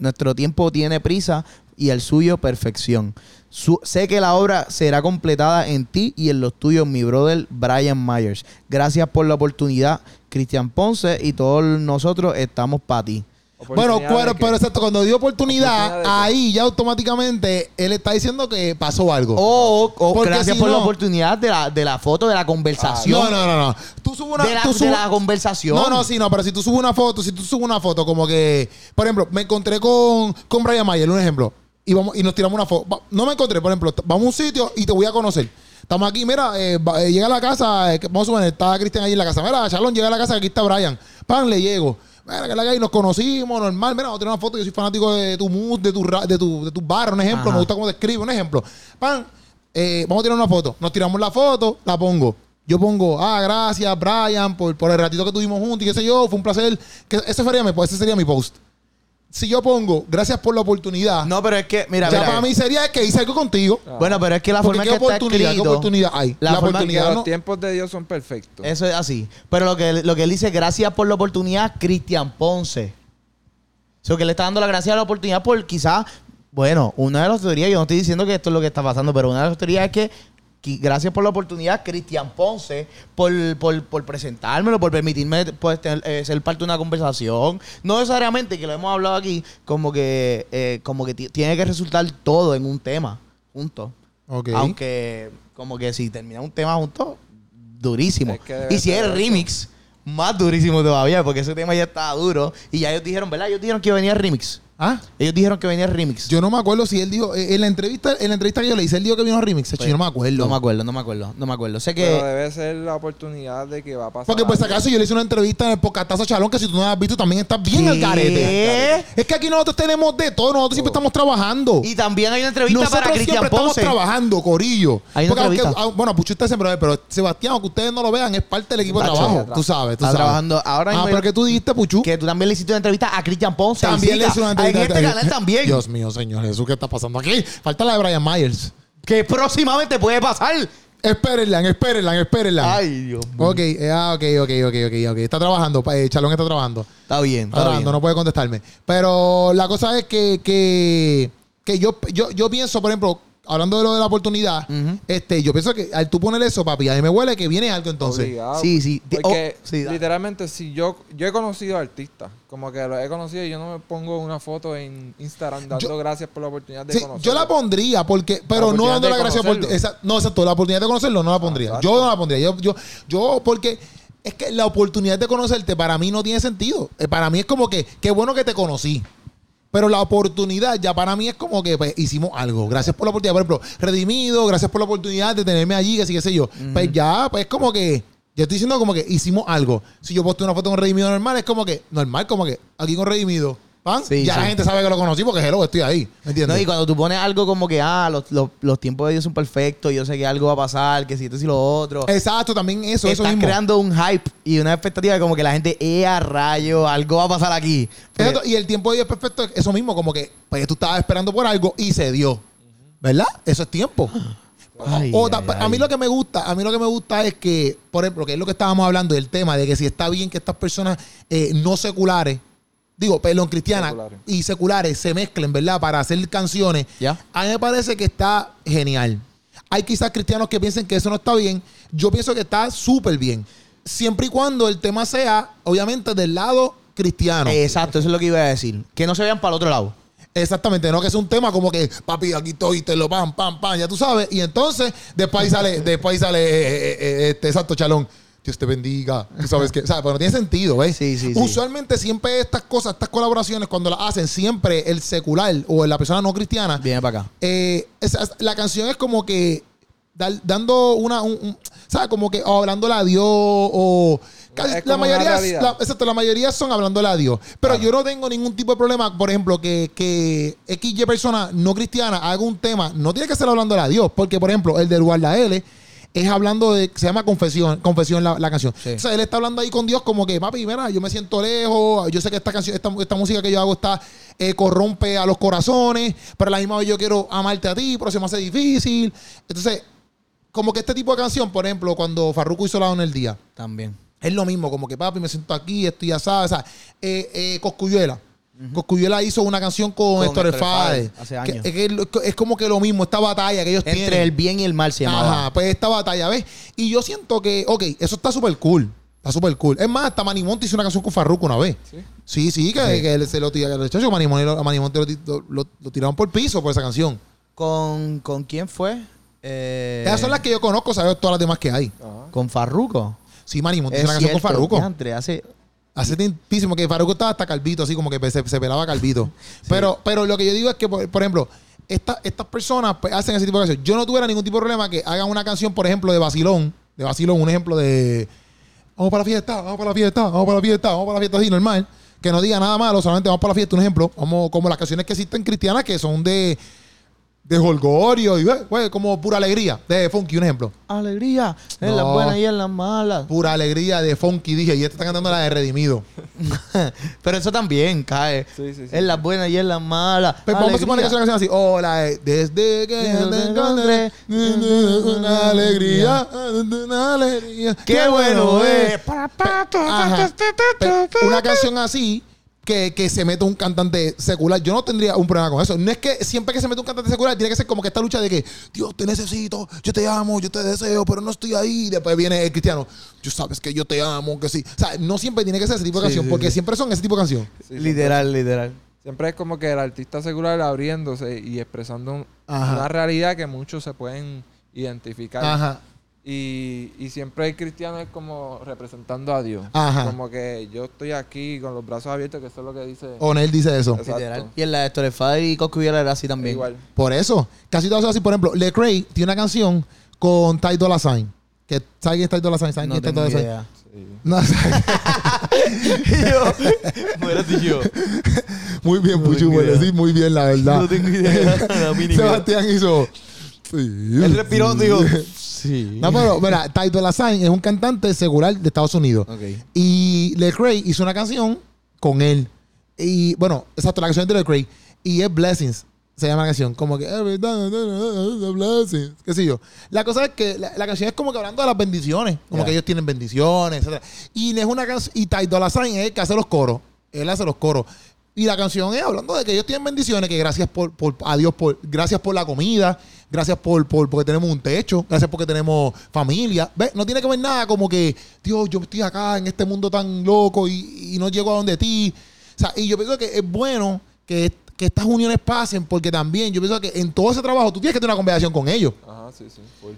Speaker 2: Nuestro tiempo tiene prisa y el suyo perfección. Su- sé que la obra será completada en ti y en los tuyos, mi brother Brian Myers. Gracias por la oportunidad, Cristian Ponce, y todos nosotros estamos para ti.
Speaker 1: Bueno, pero, pero exacto, cuando dio oportunidad, ahí ya automáticamente él está diciendo que pasó algo.
Speaker 2: O, o
Speaker 1: Porque
Speaker 2: gracias
Speaker 1: si
Speaker 2: por la oportunidad de la, de la foto, de la conversación.
Speaker 1: no, no, no, no. Tú subes una,
Speaker 2: de, la,
Speaker 1: tú
Speaker 2: de la conversación.
Speaker 1: No, no, sí, no, pero si tú subes una foto, si tú subes una foto como que, por ejemplo, me encontré con, con Brian Mayer, un ejemplo, y vamos y nos tiramos una foto. No me encontré, por ejemplo, vamos a un sitio y te voy a conocer. Estamos aquí, mira, eh, eh, llega a la casa, eh, vamos a suponer, está Cristian ahí en la casa. Mira, Charlón, llega a la casa, aquí está Brian. Pan, le llego. Mira, que la que hay, nos conocimos, normal. Mira, vamos a tener una foto. Yo soy fanático de tu mood, de tu, ra- de tu, de tu bar, un ejemplo.
Speaker 2: Ajá.
Speaker 1: Me gusta cómo te escribe, un ejemplo. Pan, eh, vamos a tirar una foto. Nos tiramos la foto, la pongo. Yo pongo, ah, gracias, Brian, por, por el ratito que tuvimos juntos y qué sé yo, fue un placer. Que ese, sería mi, ese sería mi post. Si yo pongo, gracias por la oportunidad,
Speaker 2: No, pero es que, mira,
Speaker 1: ya
Speaker 2: mira.
Speaker 1: para mí sería que hice algo contigo.
Speaker 2: Bueno, pero es que la
Speaker 1: Porque
Speaker 2: forma
Speaker 1: qué
Speaker 2: en que está
Speaker 1: oportunidad, qué
Speaker 2: escrito,
Speaker 1: oportunidad hay.
Speaker 2: La
Speaker 1: La,
Speaker 2: forma-
Speaker 3: que
Speaker 1: oportunidad
Speaker 3: los
Speaker 1: no.
Speaker 3: tiempos de Dios son perfectos.
Speaker 2: Eso es así. Pero lo que, lo que él dice, gracias por la oportunidad, Cristian Ponce. O sea, que le está dando la gracia a la oportunidad por quizás, bueno, una de las teorías, yo no estoy diciendo que esto es lo que está pasando, pero una de las teorías es que gracias por la oportunidad, Cristian Ponce, por, por, por presentármelo, por permitirme pues, tener- eh, ser parte de una conversación. No necesariamente, que lo hemos hablado aquí, como que, eh, como que ti- tiene que resultar todo en un tema, juntos.
Speaker 1: Ok.
Speaker 2: Aunque, como que si termina un tema juntos, durísimo.
Speaker 3: Es que debe
Speaker 2: y si es remix, más durísimo todavía, porque ese tema ya estaba duro. Y ya ellos dijeron, ¿verdad? Ellos dijeron que venía remix.
Speaker 1: ¿Ah?
Speaker 2: Ellos dijeron que venía remix.
Speaker 1: Yo no me acuerdo si él dijo, eh, en la entrevista, en la entrevista que yo le hice, él dijo que vino remix. Hecho, yo no me acuerdo.
Speaker 2: No me acuerdo, no me acuerdo, no me acuerdo. Sé que.
Speaker 3: Pero debe ser la oportunidad de que va a pasar.
Speaker 1: Porque por si
Speaker 3: algo.
Speaker 1: acaso yo le hice una entrevista en el Pocastazo Chalón que si tú no la has visto también estás bien
Speaker 2: ¿Qué?
Speaker 1: al garete. Es que aquí nosotros tenemos de todo, nosotros siempre estamos trabajando.
Speaker 2: Y también hay una entrevista
Speaker 1: Nosotros
Speaker 2: para
Speaker 1: siempre
Speaker 2: Cristian
Speaker 1: estamos
Speaker 2: Ponce.
Speaker 1: trabajando, Corillo.
Speaker 2: Hay una
Speaker 1: Porque aunque-
Speaker 2: entrevista.
Speaker 1: ah, bueno, Pucho usted siempre pero Sebastián, aunque ustedes no lo vean, es parte del equipo de trabajo.
Speaker 3: atrás.
Speaker 1: Tú sabes, tú
Speaker 2: Está
Speaker 1: sabes.
Speaker 2: trabajando. Ahora
Speaker 1: Ah, pero que tú dijiste, Puchu.
Speaker 2: Que tú también le hiciste una entrevista a Cristian Ponce.
Speaker 1: También le hice una entrevista.
Speaker 2: En este canal también.
Speaker 1: Dios mío, Señor Jesús, ¿qué está pasando aquí? Falta la de Brian Myers.
Speaker 2: Que próximamente puede pasar.
Speaker 1: Espérenla, espérenla, espérenla.
Speaker 2: Ay, Dios mío.
Speaker 1: Ok, ah, ok, ok, ok, ok, ok. Está trabajando, eh, Chalón está trabajando.
Speaker 2: Está bien,
Speaker 1: Está
Speaker 2: está
Speaker 1: trabajando,
Speaker 2: bien.
Speaker 1: no puede contestarme. Pero la cosa es que, que, que yo, yo, yo pienso, por ejemplo, hablando de lo de la oportunidad, este, yo pienso que al tú poner eso, papi, a mí me huele que viene algo entonces.
Speaker 3: Obligado.
Speaker 2: Sí, sí.
Speaker 3: Porque
Speaker 2: oh, sí,
Speaker 3: literalmente, si yo yo he conocido artistas, como que los he conocido y yo no me pongo una foto en Instagram dando
Speaker 1: Yo-
Speaker 3: gracias por la oportunidad de
Speaker 1: Sí,
Speaker 3: conocer.
Speaker 1: yo la pondría porque, pero no dando la gracia por
Speaker 3: conocerlo.
Speaker 1: esa, no, exacto, la oportunidad de conocerlo no la pondría.
Speaker 3: exacto.
Speaker 1: yo no la pondría. Yo, yo, yo, porque es que la oportunidad de conocerte para mí no tiene sentido. Eh, Para mí es como que, qué bueno que te conocí. Pero la oportunidad ya para mí es como que pues, hicimos algo. Gracias por la oportunidad. Por ejemplo, Redimido, gracias por la oportunidad de tenerme allí, que sí, qué sé yo. Pues ya, pues como que, yo estoy diciendo como que hicimos algo. Si yo posteo una foto con Redimido normal, es como que, normal, como que aquí con Redimido. ¿Pan?
Speaker 2: Sí,
Speaker 1: ya
Speaker 2: sí.
Speaker 1: la gente sabe que lo conocí porque hello, estoy ahí. ¿Me entiendes?
Speaker 2: No, y cuando tú pones algo como que, ah, los, los, los tiempos de Dios son perfectos, yo sé que algo va a pasar, que si esto y lo otro.
Speaker 1: Exacto, también eso, eso
Speaker 2: Estás
Speaker 1: mismo.
Speaker 2: creando un hype y una expectativa de como que la gente, eh, a rayo, algo va a pasar aquí. Porque-
Speaker 1: Exacto, Y el tiempo de Dios perfecto es eso mismo, como que pues, tú estabas esperando por algo y se dio. ¿Verdad? Eso es tiempo.
Speaker 2: Ay,
Speaker 1: O ta-
Speaker 2: ay,
Speaker 1: a mí
Speaker 2: ay.
Speaker 1: lo que me gusta, a mí lo que me gusta es que, por ejemplo, que es lo que estábamos hablando del tema de que si está bien que estas personas eh, no seculares, digo, perdón, cristianas
Speaker 3: Seculares.
Speaker 1: y seculares se mezclen, ¿verdad? Para hacer canciones.
Speaker 2: Ya.
Speaker 1: A mí me parece que está genial. Hay quizás cristianos que piensen que eso no está bien. Yo pienso que está súper bien. Siempre y cuando el tema sea, obviamente, del lado cristiano.
Speaker 2: Exacto, eso es lo que iba a decir. Que no se vean para el otro lado.
Speaker 1: Exactamente, no que es un tema como que, papi, aquí estoy, y te lo pam, pam, pam, ya tú sabes. Y entonces, después ahí sale, después ahí sale, eh, eh, eh, este, exacto, chalón. Dios te bendiga. Tú sabes que, o sea, pero no tiene sentido, ¿ves?
Speaker 2: Sí, sí, sí.
Speaker 1: Usualmente siempre estas cosas, estas colaboraciones, cuando las hacen, siempre el secular o la persona no cristiana,
Speaker 2: Viene para acá.
Speaker 1: eh, la canción es como que dar- dando una, un, un- ¿sabes? Como que o hablándole a Dios o... casi- la mayoría, la, exacto, la mayoría son hablándole a Dios. Pero yo no tengo ningún tipo de problema, por ejemplo, que, que XY persona no cristiana haga un tema, no tiene que ser hablándole a Dios, porque por ejemplo, el del Guarda L es hablando de, se llama confesión, confesión la, la canción.
Speaker 2: Sí.
Speaker 1: O sea, él está hablando ahí con Dios como que, papi, mira, yo me siento lejos, yo sé que esta canción, esta, esta música que yo hago está, eh, corrompe a los corazones, pero a la misma vez yo quiero amarte a ti, pero se me hace difícil. Entonces, como que este tipo de canción, por ejemplo, cuando Farruko hizo la en el día,
Speaker 2: También.
Speaker 1: es lo mismo, como que papi, me siento aquí, estoy asado, o sea, eh, eh, Coscuyuela. Coscuyuela hizo una canción con,
Speaker 2: Con
Speaker 1: Héctor Fade.
Speaker 2: Hace años.
Speaker 1: Es, que es como que lo mismo, esta batalla que ellos
Speaker 2: Entre
Speaker 1: tienen.
Speaker 2: el bien y el mal se llamaba.
Speaker 1: Ajá, pues esta batalla, ¿ves? Y yo siento que, ok, eso está súper cool. Está súper cool. Es más, hasta Manimonte hizo una canción con Farruko una vez.
Speaker 3: Sí.
Speaker 1: Sí, sí, que,
Speaker 2: Sí.
Speaker 1: que él se lo tiraron. A Manimonte lo, lo- tiraron por piso por esa canción.
Speaker 2: ¿Con, ¿Con quién fue? Eh,
Speaker 1: Esas son las que yo conozco, ¿sabes? Todas las demás que hay.
Speaker 3: Ajá.
Speaker 2: Con Farruko.
Speaker 1: Sí, Manimonte hizo una canción con Farruko.
Speaker 2: Diantre, hace...
Speaker 1: Hace tiempísimo que Farruko estaba hasta calvito, así como que se, se pelaba calvito. pero, pero lo que yo digo es que, por, por ejemplo, esta- estas personas pues, hacen ese tipo de canciones. Yo no tuviera ningún tipo de problema que hagan una canción, por ejemplo, de Basilón. De Basilón, un ejemplo de. Vamos para la fiesta, vamos para la fiesta, vamos para la fiesta, vamos para la fiesta, así normal. Que no diga nada malo, solamente vamos para la fiesta, un ejemplo. Vamos, como las canciones que existen cristianas que son de. De holgorio y güey, güey, como pura alegría. De funky, un ejemplo.
Speaker 2: Alegría. En
Speaker 1: No.
Speaker 2: las buenas y en las malas.
Speaker 1: Pura alegría de funky, dije. Y esta está cantando la de Redimido.
Speaker 2: Pero eso también cae.
Speaker 3: Sí, sí, sí.
Speaker 2: En las buenas y en las malas.
Speaker 1: Pues vamos a suponer que es una canción así. Hola, eh, desde que te encontré, una alegría, una alegría.
Speaker 2: ¡Qué bueno es!
Speaker 1: Ajá. Pues, Una canción así, que, que se meta un cantante secular. Yo no tendría un problema con eso. No es que siempre que se mete un cantante secular tiene que ser como que esta lucha de que, Dios, te necesito, yo te amo, yo te deseo, pero no estoy ahí. Y después viene el cristiano, yo sabes que yo te amo, que sí. O sea, no siempre tiene que ser ese tipo de
Speaker 2: Sí,
Speaker 1: canción,
Speaker 2: sí,
Speaker 1: porque
Speaker 2: sí.
Speaker 1: siempre son ese tipo de canción.
Speaker 3: Sí,
Speaker 2: literal, literal.
Speaker 3: Siempre es como que el artista secular abriéndose y expresando
Speaker 1: Ajá.
Speaker 3: una realidad que muchos se pueden identificar.
Speaker 1: Ajá.
Speaker 3: Y, y siempre el cristiano es como representando a Dios.
Speaker 1: Ajá.
Speaker 3: Como que yo estoy aquí con los brazos abiertos, que eso es lo que dice.
Speaker 1: Onel dice eso.
Speaker 2: Literal. Y en la de y Coscubiela era así también.
Speaker 3: Igual.
Speaker 1: Por eso, casi todas son así. Por ejemplo, Lecrae tiene una canción con Ty Dolla Sign. Que, ¿Saben quién es Ty Dolla Sign? ¿Saben
Speaker 2: No
Speaker 1: quién es Ty Dolla Sign?
Speaker 2: idea.
Speaker 3: Sí.
Speaker 1: No,
Speaker 2: yo,
Speaker 1: muy bien,
Speaker 2: No
Speaker 1: Puchu, bueno,
Speaker 2: idea.
Speaker 1: sí, muy bien, la verdad.
Speaker 2: No tengo idea.
Speaker 1: Sebastián hizo. Sí.
Speaker 2: Él respiró,
Speaker 1: sí.
Speaker 2: Sí.
Speaker 1: No, pero, mira, Ty Dolla Sign es un cantante secular de Estados Unidos.
Speaker 2: Ok.
Speaker 1: Y Lecrae hizo una canción con él. Y bueno, exacto, la canción de Lecrae. Y es Blessings. Se llama la canción. Como que Blessings. ¿Qué sé yo? La cosa es que la, la canción es como que hablando de las bendiciones. Como que ellos tienen bendiciones, etc. Y es una canción. Y Ty Dolla Sign es el que hace los coros. Él hace los coros. Y la canción es hablando de que ellos tienen bendiciones, que gracias por, por a Dios por, gracias por la comida, gracias por, por porque tenemos un techo, gracias porque tenemos familia. ¿Ves? No tiene que ver nada como que, Dios, yo estoy acá en este mundo tan loco y, y no llego a donde ti. O sea, y yo pienso que es bueno que, que estas uniones pasen, porque también yo pienso que en todo ese trabajo tú tienes que tener una conversación con ellos.
Speaker 3: Ajá, sí, sí. full.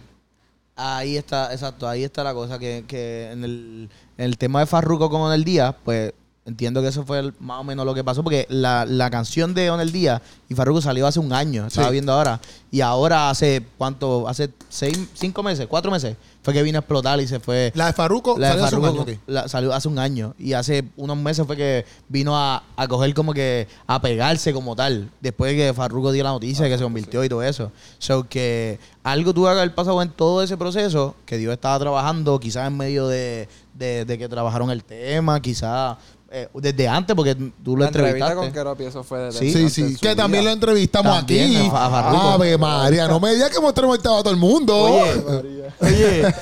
Speaker 2: Ahí está, exacto, ahí está la cosa que, que en, el, en el tema de Farruko con Onel Díaz, pues entiendo que eso fue el- más o menos lo que pasó, porque la, la canción de Onel Díaz y Farruko salió hace un año, estaba
Speaker 1: Sí.
Speaker 2: viendo ahora, y ahora hace, ¿cuánto? Hace seis, cinco meses, cuatro meses, fue que vino a explotar y se fue.
Speaker 1: La de Farruko
Speaker 2: La de
Speaker 1: salió hace un
Speaker 2: Farruko
Speaker 1: año,
Speaker 2: la- salió hace un año y hace unos meses fue que vino a, a coger como que a pegarse como tal después de que Farruko dio la noticia de que se convirtió y todo eso. So que algo tuvo que haber pasado en todo ese proceso que Dios estaba trabajando quizás en medio de, de- de que trabajaron el tema, quizás eh, desde antes porque tú lo
Speaker 3: La entrevista
Speaker 2: entrevistaste.
Speaker 3: con Keropi, eso fue de
Speaker 2: Sí,
Speaker 1: Sí, sí, que también lo entrevistamos
Speaker 2: También
Speaker 1: aquí.
Speaker 2: a Farruko.
Speaker 1: Ave María, no me digas que hemos entrevistado a todo el mundo.
Speaker 2: Oye, oye,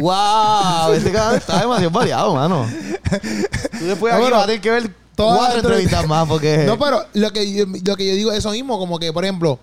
Speaker 2: wow, este cabrón está demasiado variado, mano. Tú después
Speaker 1: No,
Speaker 2: aquí
Speaker 1: pero
Speaker 2: vas a tener que ver
Speaker 1: todas
Speaker 2: cuatro
Speaker 1: las
Speaker 2: entrevistas más porque...
Speaker 1: No, pero lo que, yo, lo que yo digo es eso mismo, como que, por ejemplo,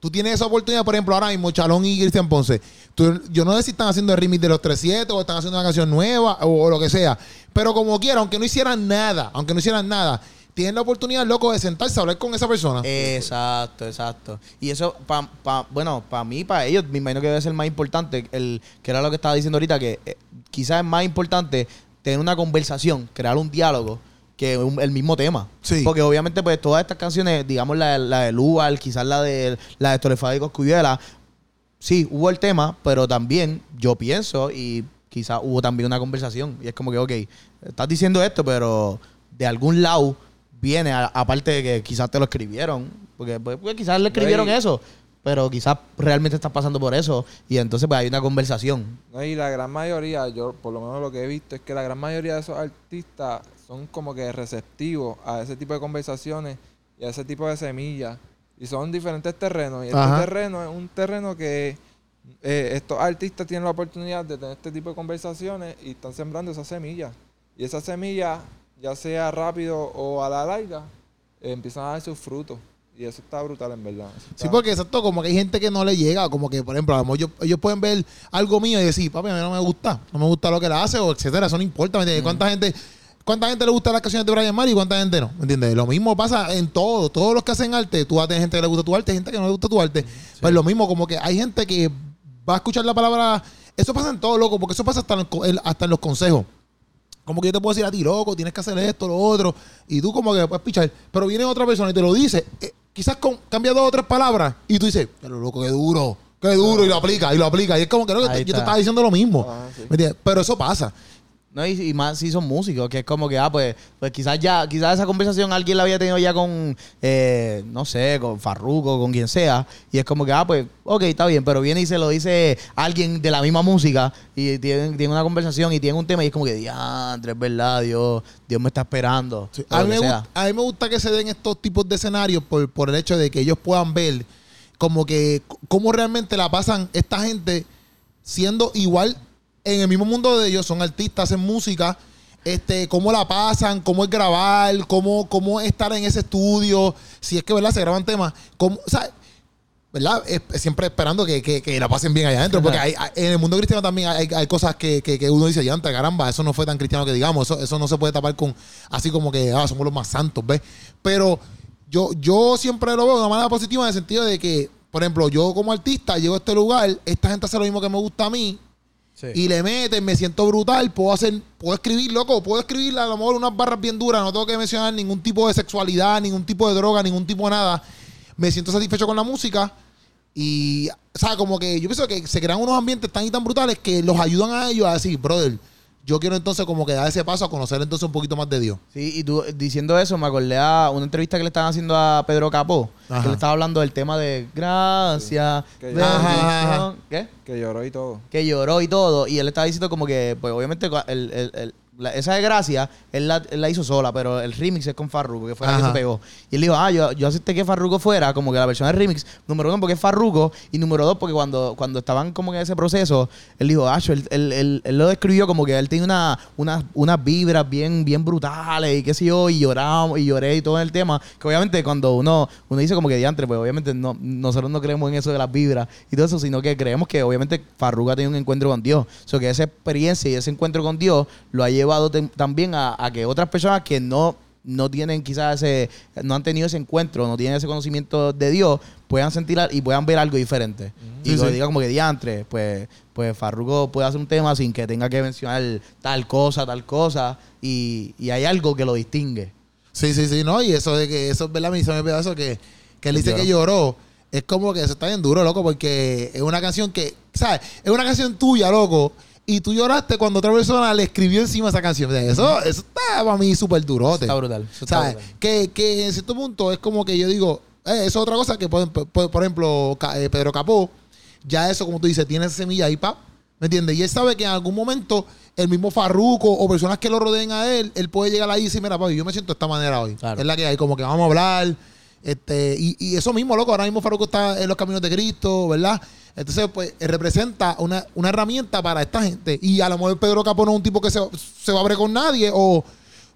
Speaker 1: tú tienes esa oportunidad, por ejemplo, ahora mismo, Chalón y Cristian Ponce. Tú- yo no sé si están haciendo el remix de los 37 o están haciendo una canción nueva o, lo que sea. Pero como quiera, aunque no hicieran nada, aunque no hicieran nada, tienen la oportunidad, loco, de sentarse a hablar con esa persona.
Speaker 2: Exacto, exacto. Y eso, pa, pa- bueno, para mí, para ellos, me imagino que debe ser más importante, el, que era lo que estaba diciendo ahorita, que eh, quizás es más importante tener una conversación, crear un diálogo, que un- el mismo tema.
Speaker 1: Sí.
Speaker 2: Porque obviamente, pues todas estas canciones, digamos la, la de Lugar, quizás la de la de Torrefada y Coscuyuela, sí, hubo el tema, pero también yo pienso y quizás hubo también una conversación. Y es como que, ok, estás diciendo esto, pero de algún lado viene, a- aparte de que quizás te lo escribieron, porque pues, pues, quizás le escribieron eso, pero quizás realmente estás pasando por eso y entonces pues hay una conversación.
Speaker 3: No, y la gran mayoría, yo por lo menos lo que he visto es que la gran mayoría de esos artistas son como que receptivos a ese tipo de conversaciones y a ese tipo de semillas. Y son diferentes terrenos. Y este
Speaker 1: Ajá.
Speaker 3: terreno es un terreno que eh, estos artistas tienen la oportunidad de tener este tipo de conversaciones y están sembrando esas semillas. Y esas semillas, ya sea rápido o a la larga, eh, empiezan a dar sus frutos. Y eso está brutal en verdad.
Speaker 1: Sí, porque exacto, como que hay gente que no le llega, como que, por ejemplo, a lo mejor ellos, ellos pueden ver algo mío y decir, papi, a mí no me gusta, no me gusta lo que él hace, o etcétera, eso no importa, ¿me entiendes? ¿Cuánta gente, cuánta gente le gusta las canciones de Brian Mario y cuánta gente no? ¿Me entiendes? Lo mismo pasa en todo, todos los que hacen arte, tú vas a tener gente que le gusta tu arte, gente que no le gusta tu arte. Pues lo mismo, como que hay gente que va a escuchar la palabra, eso pasa en todo, loco, porque eso pasa hasta en, co- el- hasta en los consejos. Como que yo te puedo decir a ti, loco, tienes que hacer esto, lo otro, y tú como que puedes pichar. Pero viene otra persona y te lo dice, eh, quizás con, cambia dos o tres palabras, y tú dices, pero loco, qué duro, qué duro, y lo aplica, y lo aplica. Y es como que no, yo te estaba diciendo lo mismo.
Speaker 3: Sí.
Speaker 1: ¿Me entiendes? Pero eso pasa.
Speaker 2: No, y, y más si son músicos, que es como que, ah, pues, pues quizás ya, quizás esa conversación alguien la había tenido ya con, eh, no sé, con Farruko, con quien sea, y es como que, ah, pues, ok, está bien, pero viene y se lo dice alguien de la misma música, y tiene, tiene una conversación y tiene un tema, y es como que, diantre, es verdad, Dios, Dios me está esperando.
Speaker 1: Sí. A, mí me gusta, a mí me gusta que se den estos tipos de escenarios por, por el hecho de que ellos puedan ver como que cómo realmente la pasan esta gente siendo igual en el mismo mundo de ellos, son artistas, hacen música, este, cómo la pasan, cómo es grabar, cómo, cómo es estar en ese estudio, si es que, ¿verdad? Se graban temas, cómo, o sea, ¿verdad? Es- siempre esperando que, que- que la pasen bien allá adentro, porque hay- hay- en el mundo cristiano también hay, hay cosas que, que- uno dice, ya, caramba, eso no fue tan cristiano que digamos, eso, eso no se puede tapar con, así como que, ah, somos los más santos, ¿ves? Pero yo, yo siempre lo veo de una manera positiva en el sentido de que, por ejemplo, yo como artista llego a este lugar, esta gente hace lo mismo que me gusta a mí, Y le meten, me siento brutal, puedo hacer, puedo escribir, loco, puedo escribir a lo mejor unas barras bien duras, no tengo que mencionar ningún tipo de sexualidad, ningún tipo de droga, ningún tipo de nada. Me siento satisfecho con la música y, o sea, como que yo pienso que se crean unos ambientes tan y tan brutales que los ayudan a ellos a decir, brother, yo quiero entonces como que dar ese paso a conocer entonces un poquito más de Dios.
Speaker 2: Sí, y tú diciendo eso, me acordé a una entrevista que le estaban haciendo a Pedro Capó,
Speaker 1: Ajá.
Speaker 2: que le estaba hablando del tema de gracias,
Speaker 3: Que-
Speaker 2: bendición",
Speaker 1: Ajá, ajá.
Speaker 2: ¿qué?
Speaker 3: Que lloró y todo.
Speaker 2: que lloró y todo. Y él estaba diciendo como que, pues obviamente, el- el- el- la- esa desgracia, él la, él la hizo sola, pero el remix es con Farruko, que fue la que se pegó. Y él dijo, ah, yo, yo acepté que Farruko fuera, como que la versión del remix, número uno, porque es Farruko, y número dos, porque cuando, cuando estaban como en ese proceso, él dijo, ah, él, él, él- él lo describió como que él tenía una, una- unas vibras bien, bien brutales, y qué sé yo, y lloramos, y lloré y todo en el tema, que obviamente cuando uno, uno dice como que diantre, pues obviamente no, nosotros no creemos en eso de las vibras y todo eso, sino que creemos que obviamente Farruko ha tenido un encuentro con Dios. O sea, que esa experiencia y ese encuentro con Dios lo ha llevado también a, a que otras personas que no, no tienen quizás ese, no han tenido ese encuentro, no tienen ese conocimiento de Dios, puedan sentir y puedan ver algo diferente. Y
Speaker 1: Sí,
Speaker 2: lo
Speaker 1: sí.
Speaker 2: diga como que diantre, pues, pues Farruko puede hacer un tema sin que tenga que mencionar tal cosa, tal cosa, y, y hay algo que lo distingue.
Speaker 1: Sí, sí, sí, no, y eso de que eso es verdad, me hizo mi pedazo que, que él dice que lloró. Es como que eso está bien duro, loco, porque es una canción que, ¿sabes? Es una canción tuya, loco. Y tú lloraste cuando otra persona le escribió encima esa canción. O sea, Eso, eso está para mí súper durote.
Speaker 2: Está brutal. eso está
Speaker 1: ¿Sabes?
Speaker 2: brutal.
Speaker 1: Que, que en cierto punto es como que yo digo, eh, eso es otra cosa que, por, por- por ejemplo, eh, Pedro Capó, ya eso, como tú dices, tiene esa semilla ahí, pa. ¿Me entiendes? Y él sabe que en algún momento el mismo Farruco o personas que lo rodeen a él, él puede llegar ahí y decir, mira, papi, yo me siento de esta manera hoy.
Speaker 2: Claro.
Speaker 1: Es la que hay, como que vamos a hablar. Este, y, y eso mismo, loco, ahora mismo Farruko está en los caminos de Cristo, ¿verdad? Entonces, pues, eh, representa una, una herramienta para esta gente. Y a lo mejor Pedro Capó no es un tipo que se, se va a abrir con nadie, o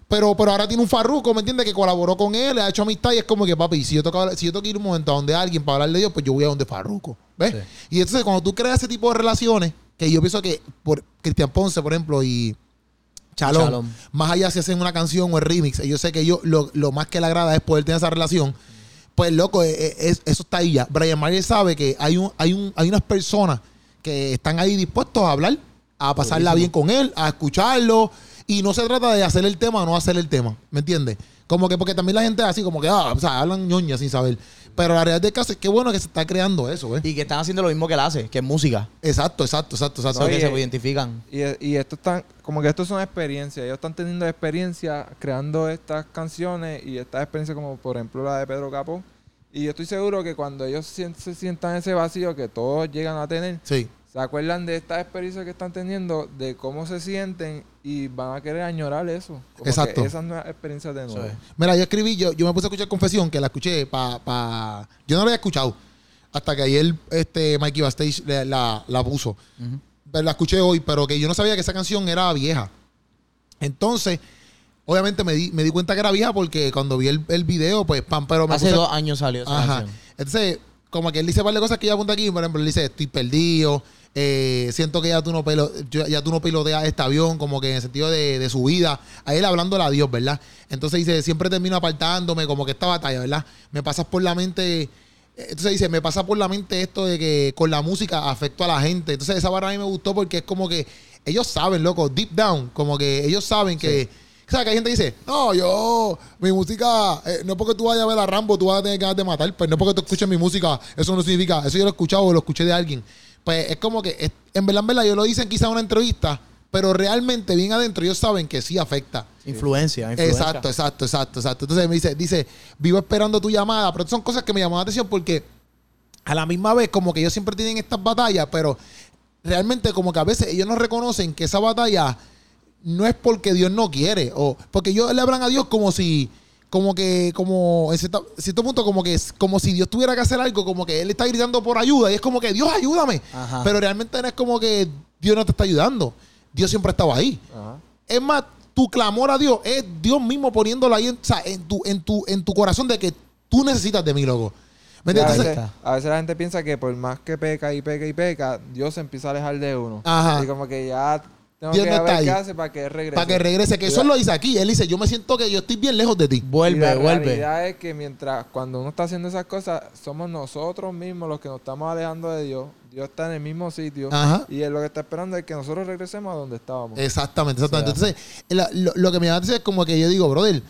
Speaker 1: pero, pero ahora tiene un farruco, ¿me entiendes? Que colaboró con él, le ha hecho amistad y es como que, papi, si yo tengo, si yo tengo que ir un momento a donde alguien para hablar de Dios, pues yo voy a donde farruco, ¿ves?
Speaker 2: Sí.
Speaker 1: Y entonces cuando tú creas ese tipo de relaciones, que yo pienso que por Cristian Ponce, por ejemplo, y Chalón,
Speaker 2: Chalón.
Speaker 1: más allá si hacen una canción o el remix, yo sé que ellos lo, lo más que le agrada es poder tener esa relación. Pues loco, eh, eh, es- eso está ahí ya. Brian Mayer sabe que hay un, hay un, hay unas personas que están ahí dispuestos a hablar, a pasarla bien con él, a escucharlo. Y no se trata de hacer el tema o no hacer el tema. ¿Me entiendes? Como que porque también la gente es así, como que, ah, o sea, hablan ñoña sin saber. Pero la realidad del caso es que bueno que se está creando eso, ¿eh?
Speaker 2: Y que están haciendo lo mismo que él hace, que es música.
Speaker 1: Exacto, exacto, exacto, exacto.
Speaker 3: Oye,
Speaker 2: se identifican.
Speaker 3: Y, y esto están, como que esto son experiencias. Ellos están teniendo experiencia creando estas canciones y estas experiencias como por ejemplo la de Pedro Capó. Y yo estoy seguro que cuando ellos se sientan ese vacío que todos llegan a tener,
Speaker 1: Sí.
Speaker 3: se acuerdan de estas experiencias que están teniendo, de cómo se sienten y van a querer añorar eso. Como
Speaker 1: Exacto.
Speaker 3: Que esas nuevas experiencias de nuevo.
Speaker 1: Mira, yo escribí, yo, yo me puse a escuchar Confesión, que la escuché para... Pa, yo no la había escuchado. Hasta que ayer este Mikey Bastage la, la, la puso. La escuché hoy, pero que yo no sabía que esa canción era vieja. Entonces, obviamente me di, me di cuenta que era vieja porque cuando vi el, el video, pues, pam, pero me
Speaker 2: Hace
Speaker 1: puse-
Speaker 2: dos años salió esa
Speaker 1: Ajá.
Speaker 2: canción.
Speaker 1: Entonces, como que él dice de cosas que ella apunta aquí. Por ejemplo, él dice, estoy perdido. Eh, siento que ya tú, no pelo- ya tú no piloteas este avión, como que en el sentido de, de su vida. A él hablándole a Dios, ¿verdad? Entonces dice, siempre termino apartándome, como que esta batalla, ¿verdad? Me pasas por la mente... Entonces dice, me pasa por la mente esto de que con la música afecto a la gente. Entonces esa barra a mí me gustó porque es como que ellos saben, loco, deep down, como que ellos saben que... O sea, que hay gente que dice, no, yo, mi música, eh, no es porque tú vayas a ver a Rambo, tú vas a tener ganas de matar, pues no porque tú escuches mi música, eso no significa, eso yo lo he escuchado o lo escuché de alguien. Pues es como que, es- en verdad, en verdad, ellos lo dicen quizá en una entrevista, pero realmente bien adentro ellos saben que sí afecta.
Speaker 2: Influencia, influencia.
Speaker 1: Exacto, exacto, exacto, exacto. Entonces me dice, dice, vivo esperando tu llamada, pero son cosas que me llaman la atención porque a la misma vez como que ellos siempre tienen estas batallas, pero realmente como que a veces ellos no reconocen que esa batalla no es porque Dios no quiere, o porque ellos le hablan a Dios como si, como que, como en cierta- cierto punto, como que como si Dios tuviera que hacer algo, como que Él está gritando por ayuda, y es como que Dios ayúdame.
Speaker 2: Ajá.
Speaker 1: Pero realmente no es como que Dios no te está ayudando. Dios siempre ha estado ahí.
Speaker 3: Ajá.
Speaker 1: Es más, tu clamor a Dios es Dios mismo poniéndolo ahí en, o sea, en, tu, en, tu, en tu corazón de que tú necesitas de mí, loco. ¿Me
Speaker 3: Y a, veces, a veces la gente piensa que por más que peca y peca y peca, Dios se empieza a alejar de uno.
Speaker 1: Ajá.
Speaker 3: Y como que ya tengo
Speaker 1: Dios
Speaker 3: que
Speaker 1: no está ahí.
Speaker 3: hace para que él regrese.
Speaker 1: para que regrese, que eso
Speaker 3: la-
Speaker 1: lo dice aquí. Él dice, yo me siento que yo estoy bien lejos de ti.
Speaker 3: y
Speaker 2: Vuelve,
Speaker 3: la
Speaker 2: vuelve.
Speaker 3: realidad es que mientras, cuando uno está haciendo esas cosas, somos nosotros mismos los que nos estamos alejando de Dios. Dios está en el mismo sitio.
Speaker 1: Ajá.
Speaker 3: Y él lo que está esperando es que nosotros regresemos a donde estábamos.
Speaker 1: Exactamente, exactamente.
Speaker 2: O sea.
Speaker 1: Entonces, la- lo, lo que me va a decir es como que yo digo, brother,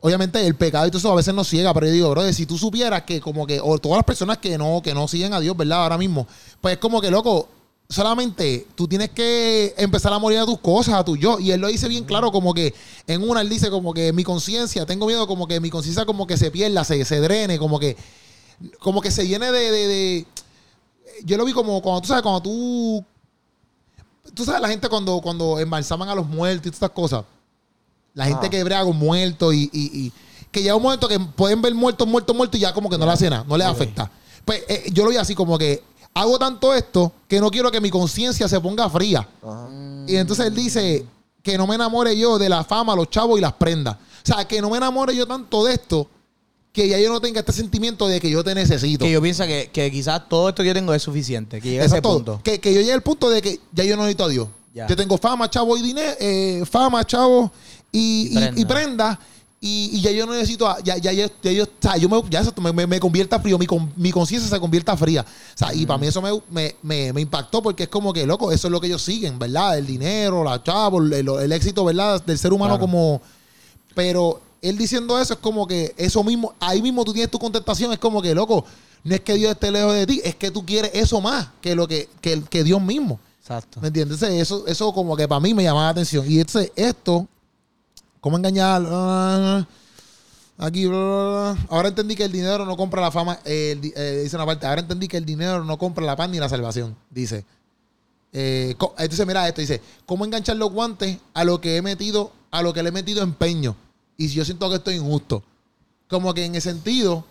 Speaker 1: obviamente el pecado y todo eso a veces nos ciega, pero yo digo, brother, si tú supieras que como que, o todas las personas que no, que no siguen a Dios, ¿verdad? Ahora mismo, pues es como que, loco, solamente tú tienes que empezar a morir a tus cosas, a tu yo. Y él lo dice bien claro, como que en una él dice como que mi conciencia, tengo miedo como que mi conciencia como que se pierda, se, se drene, como que, como que se llene de, de- de- yo lo vi como cuando tú sabes, cuando tú tú sabes la gente cuando, cuando embalsaman a los muertos y todas estas cosas. La gente
Speaker 3: Ah.
Speaker 1: que brega con muertos y, y- y- que llega un momento que pueden ver muertos, muertos, muertos y ya como que no le hace nada, no les afecta. Pues eh, yo lo vi así como que hago tanto esto que no quiero que mi conciencia se ponga fría.
Speaker 3: Ajá.
Speaker 1: Y entonces él dice que no me enamore yo de la fama, los chavos y las prendas. O sea, que no me enamore yo tanto de esto que ya yo no tenga este sentimiento de que yo te necesito.
Speaker 2: Que yo pienso que, que quizás todo esto que yo tengo es suficiente. Que llegue a ese punto.
Speaker 1: Que, que yo llegue al punto de que ya yo no necesito a Dios.
Speaker 2: Ya.
Speaker 1: Yo tengo fama, chavo y dinero, eh, fama, chavo y,
Speaker 2: Y
Speaker 1: y-
Speaker 2: prenda.
Speaker 1: y prenda. Y, y ya yo no necesito, a- ya, ya, ya, ya yo, o sea, yo me, ya eso me, me, me convierta frío, mi, con- mi conciencia se convierta fría. O sea, y para mí eso me, me, me, impactó porque es como que, loco, eso es lo que ellos siguen, ¿verdad? El dinero, la chavo, el, el éxito, ¿verdad? Del ser humano
Speaker 2: Claro.
Speaker 1: como... Pero él diciendo eso es como que eso mismo, ahí mismo tú tienes tu contestación, es como que, loco, no es que Dios esté lejos de ti, es que tú quieres eso más que lo que, que, que Dios mismo.
Speaker 2: Exacto.
Speaker 1: ¿Me entiendes? Eso, eso como que para mí me llamaba la atención. Y entonces esto, ¿cómo engañar? Ah, aquí, bla, bla, bla. ahora entendí que el dinero no compra la fama. eh, el eh, dice una parte, ahora entendí que el dinero no compra la paz ni la salvación. Dice. Eh, entonces, mira esto, dice, ¿cómo enganchar los guantes a lo que he metido, a lo que le he metido empeño? Y si yo siento que esto es injusto. Como que en el sentido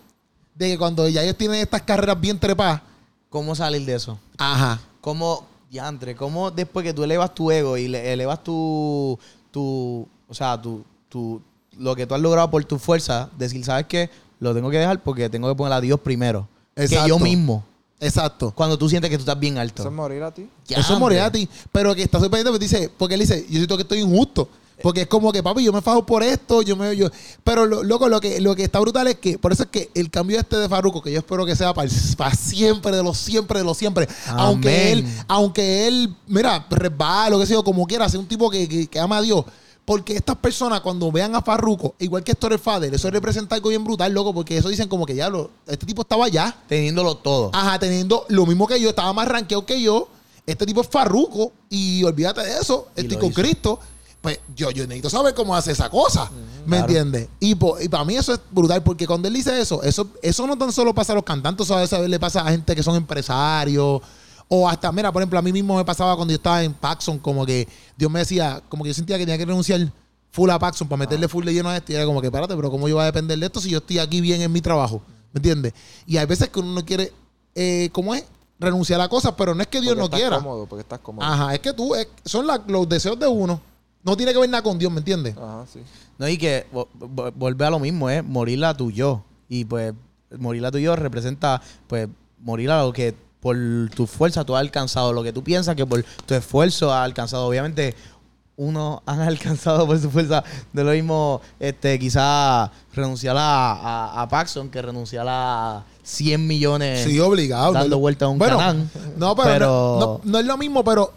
Speaker 1: de que cuando ya ellos tienen estas carreras bien trepadas,
Speaker 2: ¿Cómo salir de eso?
Speaker 1: ajá,
Speaker 2: ¿Cómo, diantre, cómo después que tú elevas tu ego y le elevas tu, tu o sea, tu, tu, lo que tú has logrado por tu fuerza, decir, ¿sabes qué? Lo tengo que dejar porque tengo que poner a Dios primero. Que
Speaker 1: Exacto.
Speaker 2: yo mismo.
Speaker 1: exacto.
Speaker 2: Cuando tú sientes que tú estás bien alto.
Speaker 3: Eso es morir a ti.
Speaker 1: Eso es morir a ti. Pero que está sorprendido porque dice, porque él dice, yo siento que estoy injusto. Porque es como que, papi, yo me fajo por esto, yo me yo. Pero lo, loco, lo que, lo que está brutal es que, por eso es que el cambio este de Farruko, que yo espero que sea para, siempre, de los siempre, de los siempre. Aunque él, aunque él, mira, resbala, lo que sea, como quiera, sea un tipo que, que, que ama a Dios. Porque estas personas, cuando vean a Farruko, igual que Story Father, eso representa algo bien brutal, loco, porque eso dicen como que ya lo, este tipo estaba allá.
Speaker 2: Teniéndolo todo.
Speaker 1: Ajá, teniendo lo mismo que yo, estaba más rankeado que yo. Este tipo es farruco y olvídate de eso.
Speaker 2: Y
Speaker 1: Estoy con
Speaker 2: hizo.
Speaker 1: Cristo. Pues yo, yo necesito saber cómo hace esa cosa. ¿Me
Speaker 2: Claro.
Speaker 1: entiendes? Y, para mí eso es brutal porque cuando él dice eso, eso, eso no tan solo pasa a los cantantes, a veces le pasa a gente que son empresarios. O hasta, mira, por ejemplo, a mí mismo me pasaba cuando yo estaba en Paxson, como que Dios me decía, como que yo sentía que tenía que renunciar full a Paxson para meterle full de lleno a esto. Y era como que, espérate, pero ¿cómo yo voy a depender de esto si yo estoy aquí bien en mi trabajo? ¿Me entiendes? Y hay veces que uno no quiere, eh, ¿cómo es? Renunciar a cosas, pero no es que Dios
Speaker 3: Porque
Speaker 1: no
Speaker 3: estás
Speaker 1: quiera.
Speaker 3: cómodo, porque estás cómodo.
Speaker 1: Ajá, es que tú, es- son la- los deseos de uno. No tiene que ver nada con Dios, ¿me entiendes?
Speaker 3: Ajá, sí.
Speaker 2: No, y que vo- vo- vuelve a lo mismo, es morir a tu yo. Y pues morir a tu yo representa, pues, morir a lo que por tu fuerza tú has alcanzado, lo que tú piensas que por tu esfuerzo has alcanzado. Obviamente, uno han alcanzado por su fuerza de lo mismo, este, quizás renunciar a, a, a Paxson que renunciar a 100 millones
Speaker 1: Sí, obligado.
Speaker 2: dando
Speaker 1: no es-
Speaker 2: vuelta a un
Speaker 1: bueno,
Speaker 2: canal.
Speaker 1: No, pero,
Speaker 2: Pero-
Speaker 1: No, no- no es lo mismo, pero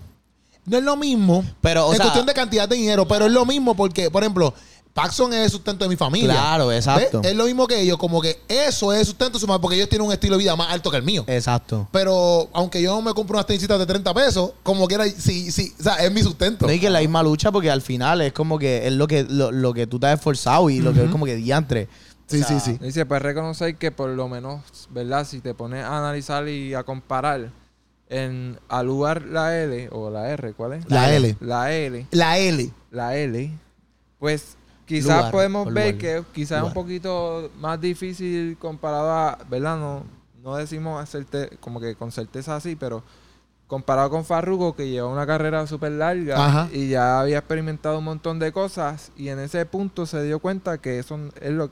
Speaker 1: no es lo mismo
Speaker 2: Pero, o sea-
Speaker 1: cuestión de cantidad de dinero, pero es lo mismo porque, por ejemplo, Paxson es el sustento de mi familia.
Speaker 2: Claro, exacto.
Speaker 1: ¿Ves? Es lo mismo que ellos, como que eso es el sustento de su madre, porque ellos tienen un estilo de vida más alto que el mío.
Speaker 2: Exacto.
Speaker 1: Pero aunque yo me compro unas tenisitas de 30 pesos, como quiera, sí, sí, o sea, es mi sustento.
Speaker 2: No, y que la misma lucha, porque al final es como que es lo que, lo, lo que tú te has esforzado y lo que es como que diantre.
Speaker 1: Sí,
Speaker 2: O sea,
Speaker 1: sí, sí.
Speaker 3: Y se puede reconocer que por lo menos, ¿verdad? Si te pones a analizar y a comparar, en al lugar la L o la R, ¿cuál es?
Speaker 1: La L.
Speaker 3: La L,
Speaker 1: La L.
Speaker 3: la L, pues quizás
Speaker 2: Lugar,
Speaker 3: podemos ver
Speaker 2: lugar.
Speaker 3: que quizás es un poquito más difícil comparado a, ¿verdad? No, no decimos hacerte como que con certeza así, pero comparado con Farruko, que lleva una carrera súper larga
Speaker 1: Ajá.
Speaker 3: y ya había experimentado un montón de cosas, y en ese punto se dio cuenta que eso, es lo,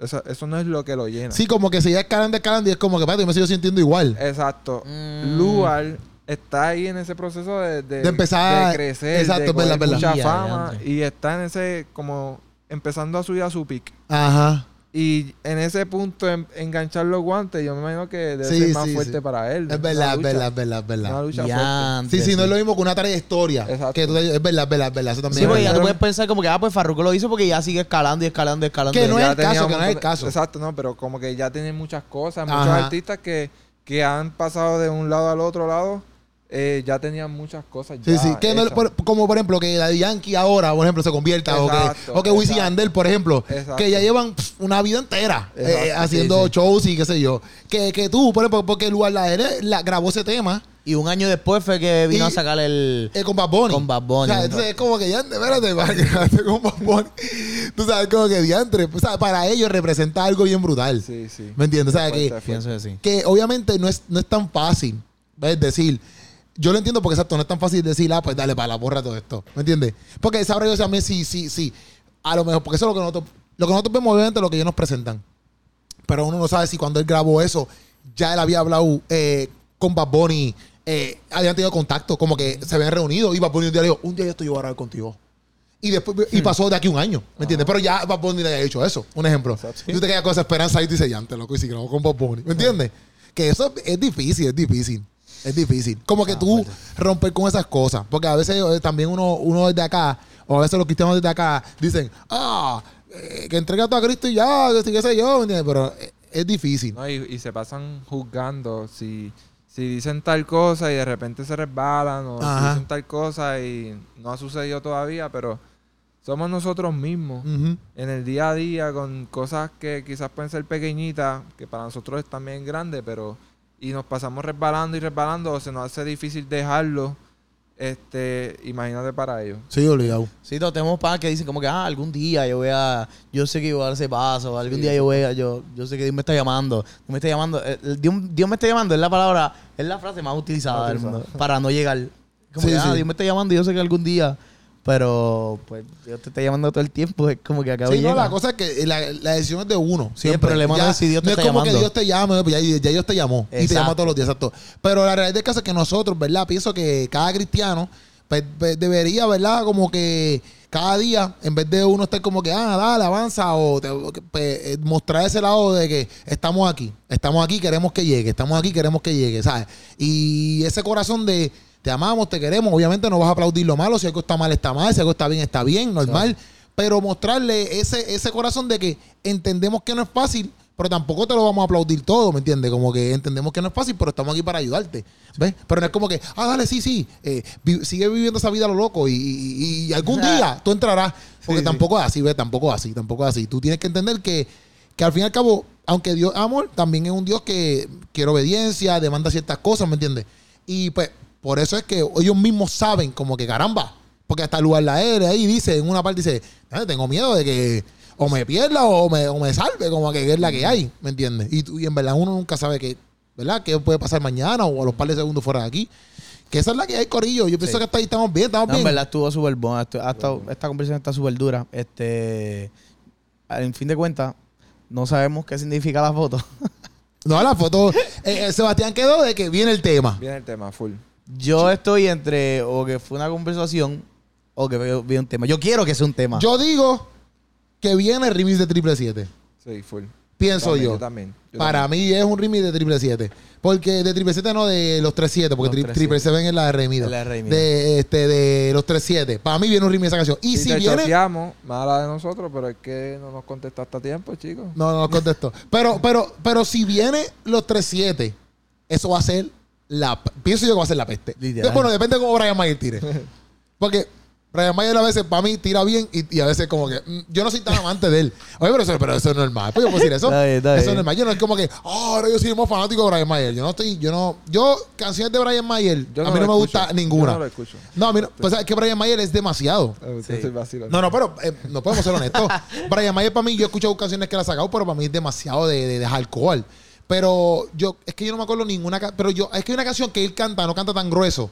Speaker 3: eso, eso no es lo que lo llena.
Speaker 1: Sí, como que sigue escalando, escalando y es como que, yo me sigo sintiendo igual.
Speaker 3: Exacto.
Speaker 2: Mm.
Speaker 3: Luar está ahí en ese proceso de, de,
Speaker 1: De empezar-
Speaker 3: de crecer,
Speaker 1: exacto,
Speaker 3: de
Speaker 1: es verdad,
Speaker 3: coger
Speaker 1: es verdad.
Speaker 3: mucha fama y está en ese como empezando a subir a su pick.
Speaker 1: Ajá.
Speaker 3: Y en ese punto en- enganchar los guantes, yo me imagino que debe
Speaker 1: Sí,
Speaker 3: ser más
Speaker 1: sí,
Speaker 3: fuerte
Speaker 1: sí.
Speaker 3: para él.
Speaker 1: Es
Speaker 3: Una
Speaker 1: verdad, es verdad, es verdad, es
Speaker 3: Una
Speaker 1: verdad.
Speaker 3: lucha fuerte.
Speaker 1: Sí, sí, no es lo mismo que una trayectoria.
Speaker 3: Exacto.
Speaker 1: Que tú es verdad, es verdad, es verdad. Eso también
Speaker 2: Sí,
Speaker 1: es
Speaker 2: porque ya tú puedes pensar como que, ah, pues Farruko lo hizo porque ya sigue escalando y escalando y escalando.
Speaker 1: Que no es
Speaker 3: Ya
Speaker 1: el
Speaker 3: tenía
Speaker 1: caso, que no es el caso.
Speaker 3: Exacto, no, pero como que ya tienen muchas cosas. Muchos
Speaker 1: Ajá.
Speaker 3: artistas que, que han pasado de un lado al otro lado, eh, ya tenían muchas cosas.
Speaker 1: Sí,
Speaker 3: ya
Speaker 1: sí. Que no-
Speaker 3: hechas.
Speaker 1: por- como por ejemplo que Daddy Yankee ahora, por ejemplo, se convierta. o que, o que Wisin. Yandel, por ejemplo.
Speaker 3: Exacto.
Speaker 1: Que ya llevan una vida entera eh, haciendo
Speaker 2: sí, sí.
Speaker 1: shows y qué sé yo. Que, que tú, por ejemplo, porque Lugar la, la grabó ese tema
Speaker 2: Y un año después fue que vino
Speaker 1: Y-
Speaker 2: a sacar el...
Speaker 1: eh, con Bad Bunny.
Speaker 2: Con Bad Bunny.
Speaker 1: O sea, entonces es como que ya, espérate, para que grabaste con Bad Bunny. Tú sabes, como que diantre. O sea, para ellos representa algo bien brutal.
Speaker 3: Sí, sí.
Speaker 1: ¿Me entiendes? O sea, que,
Speaker 3: Fuerte,
Speaker 2: Pienso que sí.
Speaker 1: que obviamente no es, no es tan fácil. Es decir, yo lo entiendo porque exacto, no es tan fácil decir, ah, pues dale, para la borra todo esto. ¿Me entiendes? Porque sabrá yo también sí, sí, sí. A lo mejor, porque eso es lo que nosotros, lo que nosotros vemos, obviamente, lo que ellos nos presentan. Pero uno no sabe si cuando él grabó eso, ya él había hablado eh, con Bad Bunny, eh, habían tenido contacto, como que se habían reunido y Bad Bunny un día le dijo, un día yo estoy yo a grabar contigo. Y después y pasó de aquí un año, ¿me entiendes? Pero ya Bad Bunny le había dicho eso, un ejemplo. Y tú te quedas con esa esperanza y tú dices, ya, te loco, y si grabo con Bad Bunny, ¿me entiendes? Que eso es difícil, es difícil. Es difícil. Como que tú romper con esas cosas. Porque a veces eh, también uno, uno desde acá, o a veces los cristianos desde acá, dicen, ah, eh, que entrega todo a Cristo y ya, que qué sé yo. Pero eh, es difícil.
Speaker 3: No, y, y se pasan juzgando si, si dicen tal cosa y de repente se resbalan o si
Speaker 1: Ajá.
Speaker 3: dicen tal cosa y no ha sucedido todavía, pero somos nosotros mismos en el día a día con cosas que quizás pueden ser pequeñitas, que para nosotros es también grande, pero y nos pasamos resbalando y resbalando, o se nos hace difícil dejarlo. Este, imagínate para ellos.
Speaker 1: Sí, obligado.
Speaker 2: Sí, todos tenemos padres que dicen como que, ah, algún día yo voy a... Yo sé que yo voy a dar ese paso. Algún
Speaker 3: Sí,
Speaker 2: día
Speaker 3: sí.
Speaker 2: yo voy a... Yo, yo sé que Dios me está llamando. Dios me está llamando. eh, el Dios, Dios me está llamando es la palabra... Es la frase más utilizada del mundo. Para no llegar. Como
Speaker 1: Sí,
Speaker 2: que, ah,
Speaker 1: sí.
Speaker 2: Dios me está llamando y yo sé que algún día... Pero, pues, Dios te está llamando todo el tiempo. Es como que acaba
Speaker 1: Sí, no, la cosa es que la, la decisión es de uno.
Speaker 2: Sí, el problema no es si Dios te
Speaker 1: no
Speaker 2: está
Speaker 1: es como
Speaker 2: llamando.
Speaker 1: que Dios te llame, pues ya, ya Dios te llamó. Y te llama todos los días, exacto. Pero la realidad del caso es que nosotros, ¿verdad? Pienso que cada cristiano pues, pues, debería, ¿verdad? Como que cada día, en vez de uno estar como que, ah, dale, avanza, o te- pues, eh, mostrar ese lado de que estamos aquí, estamos aquí, queremos que llegue, estamos aquí, queremos que llegue, ¿sabes? Y ese corazón de te amamos, te queremos, obviamente no vas a aplaudir lo malo, si algo está mal, está mal, si algo está bien, está bien, normal. Pero mostrarle ese, ese corazón de que entendemos que no es fácil, pero tampoco te lo vamos a aplaudir todo, ¿me entiendes? Como que entendemos que no es fácil, pero estamos aquí para ayudarte. ¿Ves? Pero no es como que, ah, dale, sí, sí, eh, vi- sigue viviendo esa vida a lo loco y, y- y algún día tú entrarás. Porque
Speaker 3: Sí,
Speaker 1: tampoco es así, ¿ves? Tampoco es así, tampoco es así. Tú tienes que entender que, que al fin y al cabo, aunque Dios amor, también es un Dios que quiere obediencia, demanda ciertas cosas, ¿me entiendes? Y pues, por eso es que ellos mismos saben, como que caramba, porque hasta el lugar la aérea ahí dice, en una parte dice, "Ah, tengo miedo de que o me pierda o me, o me salve, como que es la que hay, ¿me entiendes? Y, en verdad uno nunca sabe que, ¿verdad? ¿Qué puede pasar mañana o a los par de segundos fuera de aquí? Que esa es la que hay, Corillo. Yo pienso
Speaker 2: Sí.
Speaker 1: que hasta ahí estamos bien, estamos
Speaker 2: No, en
Speaker 1: bien.
Speaker 2: verdad estuvo súper bueno. Estu- ha estado- esta conversación está súper dura. Este, en fin de cuentas, no sabemos qué significa la foto.
Speaker 1: No, la foto. eh, eh, Sebastián quedó de que viene el tema.
Speaker 3: Viene el tema, full.
Speaker 2: Yo estoy entre o que fue una conversación o que vi un tema. Yo quiero que sea un tema.
Speaker 1: Yo digo que viene el remix de Triple 7.
Speaker 3: Sí, full.
Speaker 1: Pienso
Speaker 3: También,
Speaker 1: yo.
Speaker 3: Yo también. yo
Speaker 1: Para
Speaker 3: también.
Speaker 1: mí es un remix de Triple 7. Porque de Triple 7 no de los 37, porque
Speaker 2: Los
Speaker 1: tri-
Speaker 2: 37.
Speaker 1: Triple 7 es la.
Speaker 2: Es la de Remido.
Speaker 1: De, este, de los 37. Para mí viene un remix de esa canción. Y
Speaker 3: Si
Speaker 1: viene.
Speaker 3: mala de nosotros, pero es que no nos contestaste a tiempo, chicos.
Speaker 1: No, no contesto. Pero, pero, pero si viene los 37, eso va a ser la. Pienso yo que va a ser la peste.
Speaker 2: Literal.
Speaker 1: Bueno, depende de cómo Brian Mayer tire. Porque Brian Mayer a veces para mí tira bien y, y a veces como que mm, yo no soy tan amante de él. Oye, pero eso, pero eso es normal. Pues yo puedo decir eso.
Speaker 2: Está bien, está
Speaker 1: eso es
Speaker 2: bien.
Speaker 1: normal. Yo no es como que, oh, ahora yo soy más fanático de Brian Mayer. Yo no estoy, yo no, yo, canciones de Brian Mayer,
Speaker 3: Yo
Speaker 1: a mí no
Speaker 3: lo
Speaker 1: me
Speaker 3: escucho.
Speaker 1: gusta ninguna.
Speaker 3: Yo no lo escucho.
Speaker 1: No, a mí no, pues es que Brian Mayer es demasiado.
Speaker 3: Eh, Usted
Speaker 2: Sí.
Speaker 3: estoy vacilando.
Speaker 1: No, no, pero eh, no podemos ser honestos. Brian Mayer para mí, yo he escuchado canciones que él ha sacado, pero para mí es demasiado de, de, de alcohol. Pero yo, es que yo no me acuerdo ninguna. Pero yo, es que hay una canción que él canta, no canta tan grueso.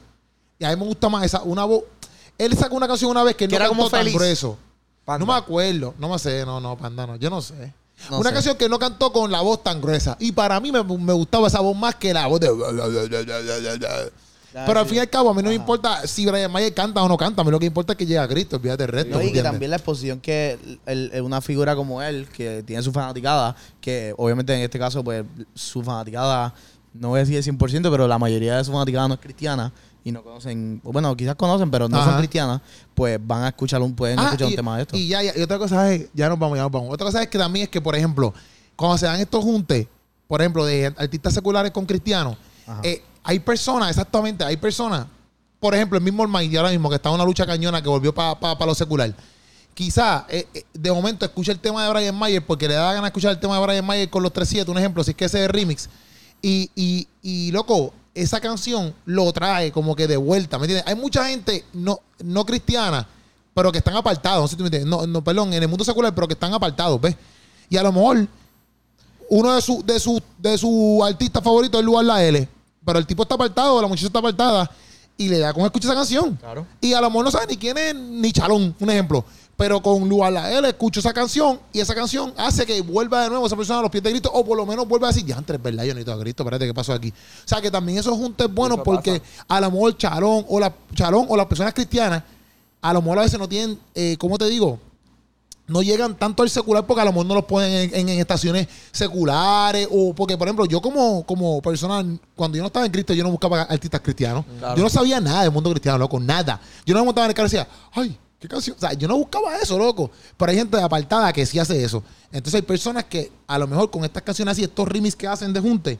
Speaker 1: Y a mí me gusta más esa, una voz. Él sacó una canción una vez que no
Speaker 2: era
Speaker 1: cantó
Speaker 2: como
Speaker 1: tan
Speaker 2: feliz.
Speaker 1: grueso.
Speaker 3: Panda.
Speaker 1: No me acuerdo, no me sé, no, no, panda, no, yo no sé.
Speaker 2: No
Speaker 1: una
Speaker 2: sé.
Speaker 1: canción que no cantó con la voz tan gruesa. Y para mí me, me gustaba esa voz más que la voz de. Pero al fin y al cabo, a mí no me importa si Brian Mayer canta o no canta. A mí lo que importa es que llega a Cristo, olvídate del resto.
Speaker 2: No, y que también la exposición que el- el- una figura como él, que tiene su fanaticada, que obviamente en este caso, pues su fanaticada, no voy a decir el 100%, pero la mayoría de su fanaticada no es cristiana y no conocen, bueno, quizás conocen, pero no
Speaker 1: Ajá.
Speaker 2: son cristianas, pues van a escuchar un, pueden
Speaker 1: Ah,
Speaker 2: escuchar
Speaker 1: y,
Speaker 2: un tema de esto.
Speaker 1: Y ya, ya, y otra cosa es, ya nos vamos, ya nos vamos. Otra cosa es que también es que, por ejemplo, cuando se dan estos juntes, por ejemplo, de artistas seculares con cristianos, eh, hay personas, exactamente, hay personas, por ejemplo, el mismo Almighty ahora mismo, que está en una lucha cañona que volvió para lo secular. Quizá eh, eh, de momento escucha el tema de Brian Mayer porque le da ganas de escuchar el tema de Brian Mayer con los 3-7, un ejemplo, si es que ese es remix. Y, y, y, loco, esa canción lo trae como que de vuelta, ¿me entiendes? Hay mucha gente no, no cristiana, pero que están apartados, no sé tú me entiendes. No, no, perdón, en el mundo secular, pero que están apartados, ¿ves? Y a lo mejor uno de sus de su, de su artistas favoritos es Lugar La L, pero el tipo está apartado, la muchacha está apartada, y le da con escuchar esa canción.
Speaker 2: Claro.
Speaker 1: Y a lo mejor no sabe ni quién es ni Chalón, un ejemplo. Pero con Lugar La L escucho esa canción y esa canción hace que vuelva de nuevo esa persona a los pies de Cristo o por lo menos vuelva a decir, ya antes, ¿verdad? Yo necesito a Cristo, espérate, ¿qué pasó aquí? O sea, que también eso juntos es bueno porque a lo mejor Chalón o, la, Chalón o las personas cristianas a lo mejor a veces no tienen, eh, ¿cómo te digo? No llegan tanto al secular porque a lo mejor no los ponen en, en- en estaciones seculares o porque, por ejemplo, yo como, como persona, cuando yo no estaba en Cristo, yo no buscaba artistas cristianos.
Speaker 2: Claro.
Speaker 1: Yo no sabía nada del mundo cristiano, loco, nada. Yo no me montaba en el carro y decía, ay, qué canción. O sea, yo no buscaba eso, loco. Pero hay gente apartada que sí hace eso. Entonces hay personas que a lo mejor con estas canciones así, estos remix que hacen de junte,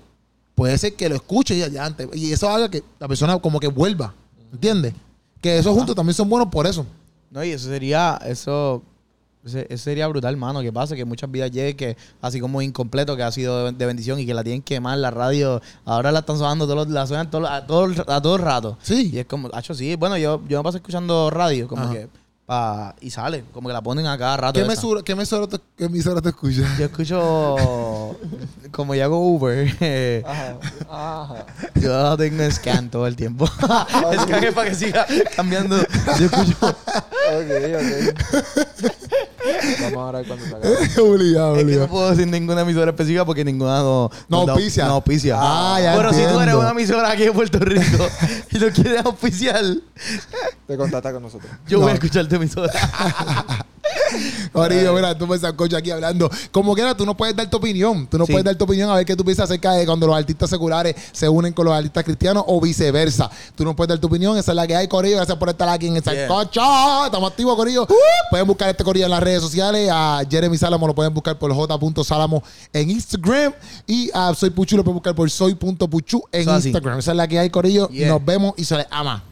Speaker 1: puede ser que lo escuche y allá antes. Y eso haga que la persona como que vuelva. ¿Entiendes? Que esos juntos también son buenos por eso.
Speaker 2: No, y eso sería, eso, eso sería brutal, mano. Que pasa que muchas vidas lleguen que, así como incompleto, que ha sido de, bendición y que la tienen que quemar la radio. Ahora la están sonando todos los, la suenan todos los- a, todo, el- a todo el rato.
Speaker 1: Sí.
Speaker 2: Y es como, hacho, sí. Bueno, yo, yo me paso escuchando radio, como
Speaker 1: Ajá.
Speaker 2: que, pa- y sale, como que la ponen a cada rato.
Speaker 1: ¿Qué, mesura, qué, mesura te, ¿Qué emisora te escuchas?
Speaker 2: Yo escucho, como yo hago Uber, eh,
Speaker 3: Ajá. Ajá.
Speaker 2: yo tengo scan todo el tiempo. scan es para que siga cambiando. Yo escucho.
Speaker 3: Ok, ok. Vamos a ver cuando se acabe.
Speaker 1: obligado,
Speaker 2: Es que no
Speaker 1: obligado.
Speaker 2: puedo decir ninguna emisora específica porque ninguna no,
Speaker 1: No auspicia.
Speaker 2: No auspicia.
Speaker 1: Ah, ya
Speaker 2: Pero si tú eres
Speaker 1: entiendo.
Speaker 2: una emisora aquí en Puerto Rico y no quieres auspiciar,
Speaker 3: Te contacta con nosotros.
Speaker 2: yo
Speaker 1: No.
Speaker 2: voy a escuchar tu emisora.
Speaker 1: Corillo, mira, tú me coche aquí hablando. Como quiera, tú no puedes dar tu opinión. Tú no
Speaker 2: Sí.
Speaker 1: puedes dar tu opinión a ver qué tú piensas acerca de cuando los artistas seculares se unen con los artistas cristianos o viceversa. Tú no puedes dar tu opinión. Esa es la que hay, Corillo. Gracias por estar aquí en el
Speaker 2: Yeah.
Speaker 1: Sancocho. Estamos activos, Corillo. Pueden buscar este Corillo en las redes sociales. A Jeremy Salamo lo pueden buscar por j.salamo en Instagram. Y a Soy Puchu lo pueden buscar por soy.puchu en
Speaker 2: Eso así.
Speaker 1: Instagram. Esa es la que hay, Corillo.
Speaker 2: Yeah.
Speaker 1: Nos vemos y se les ama.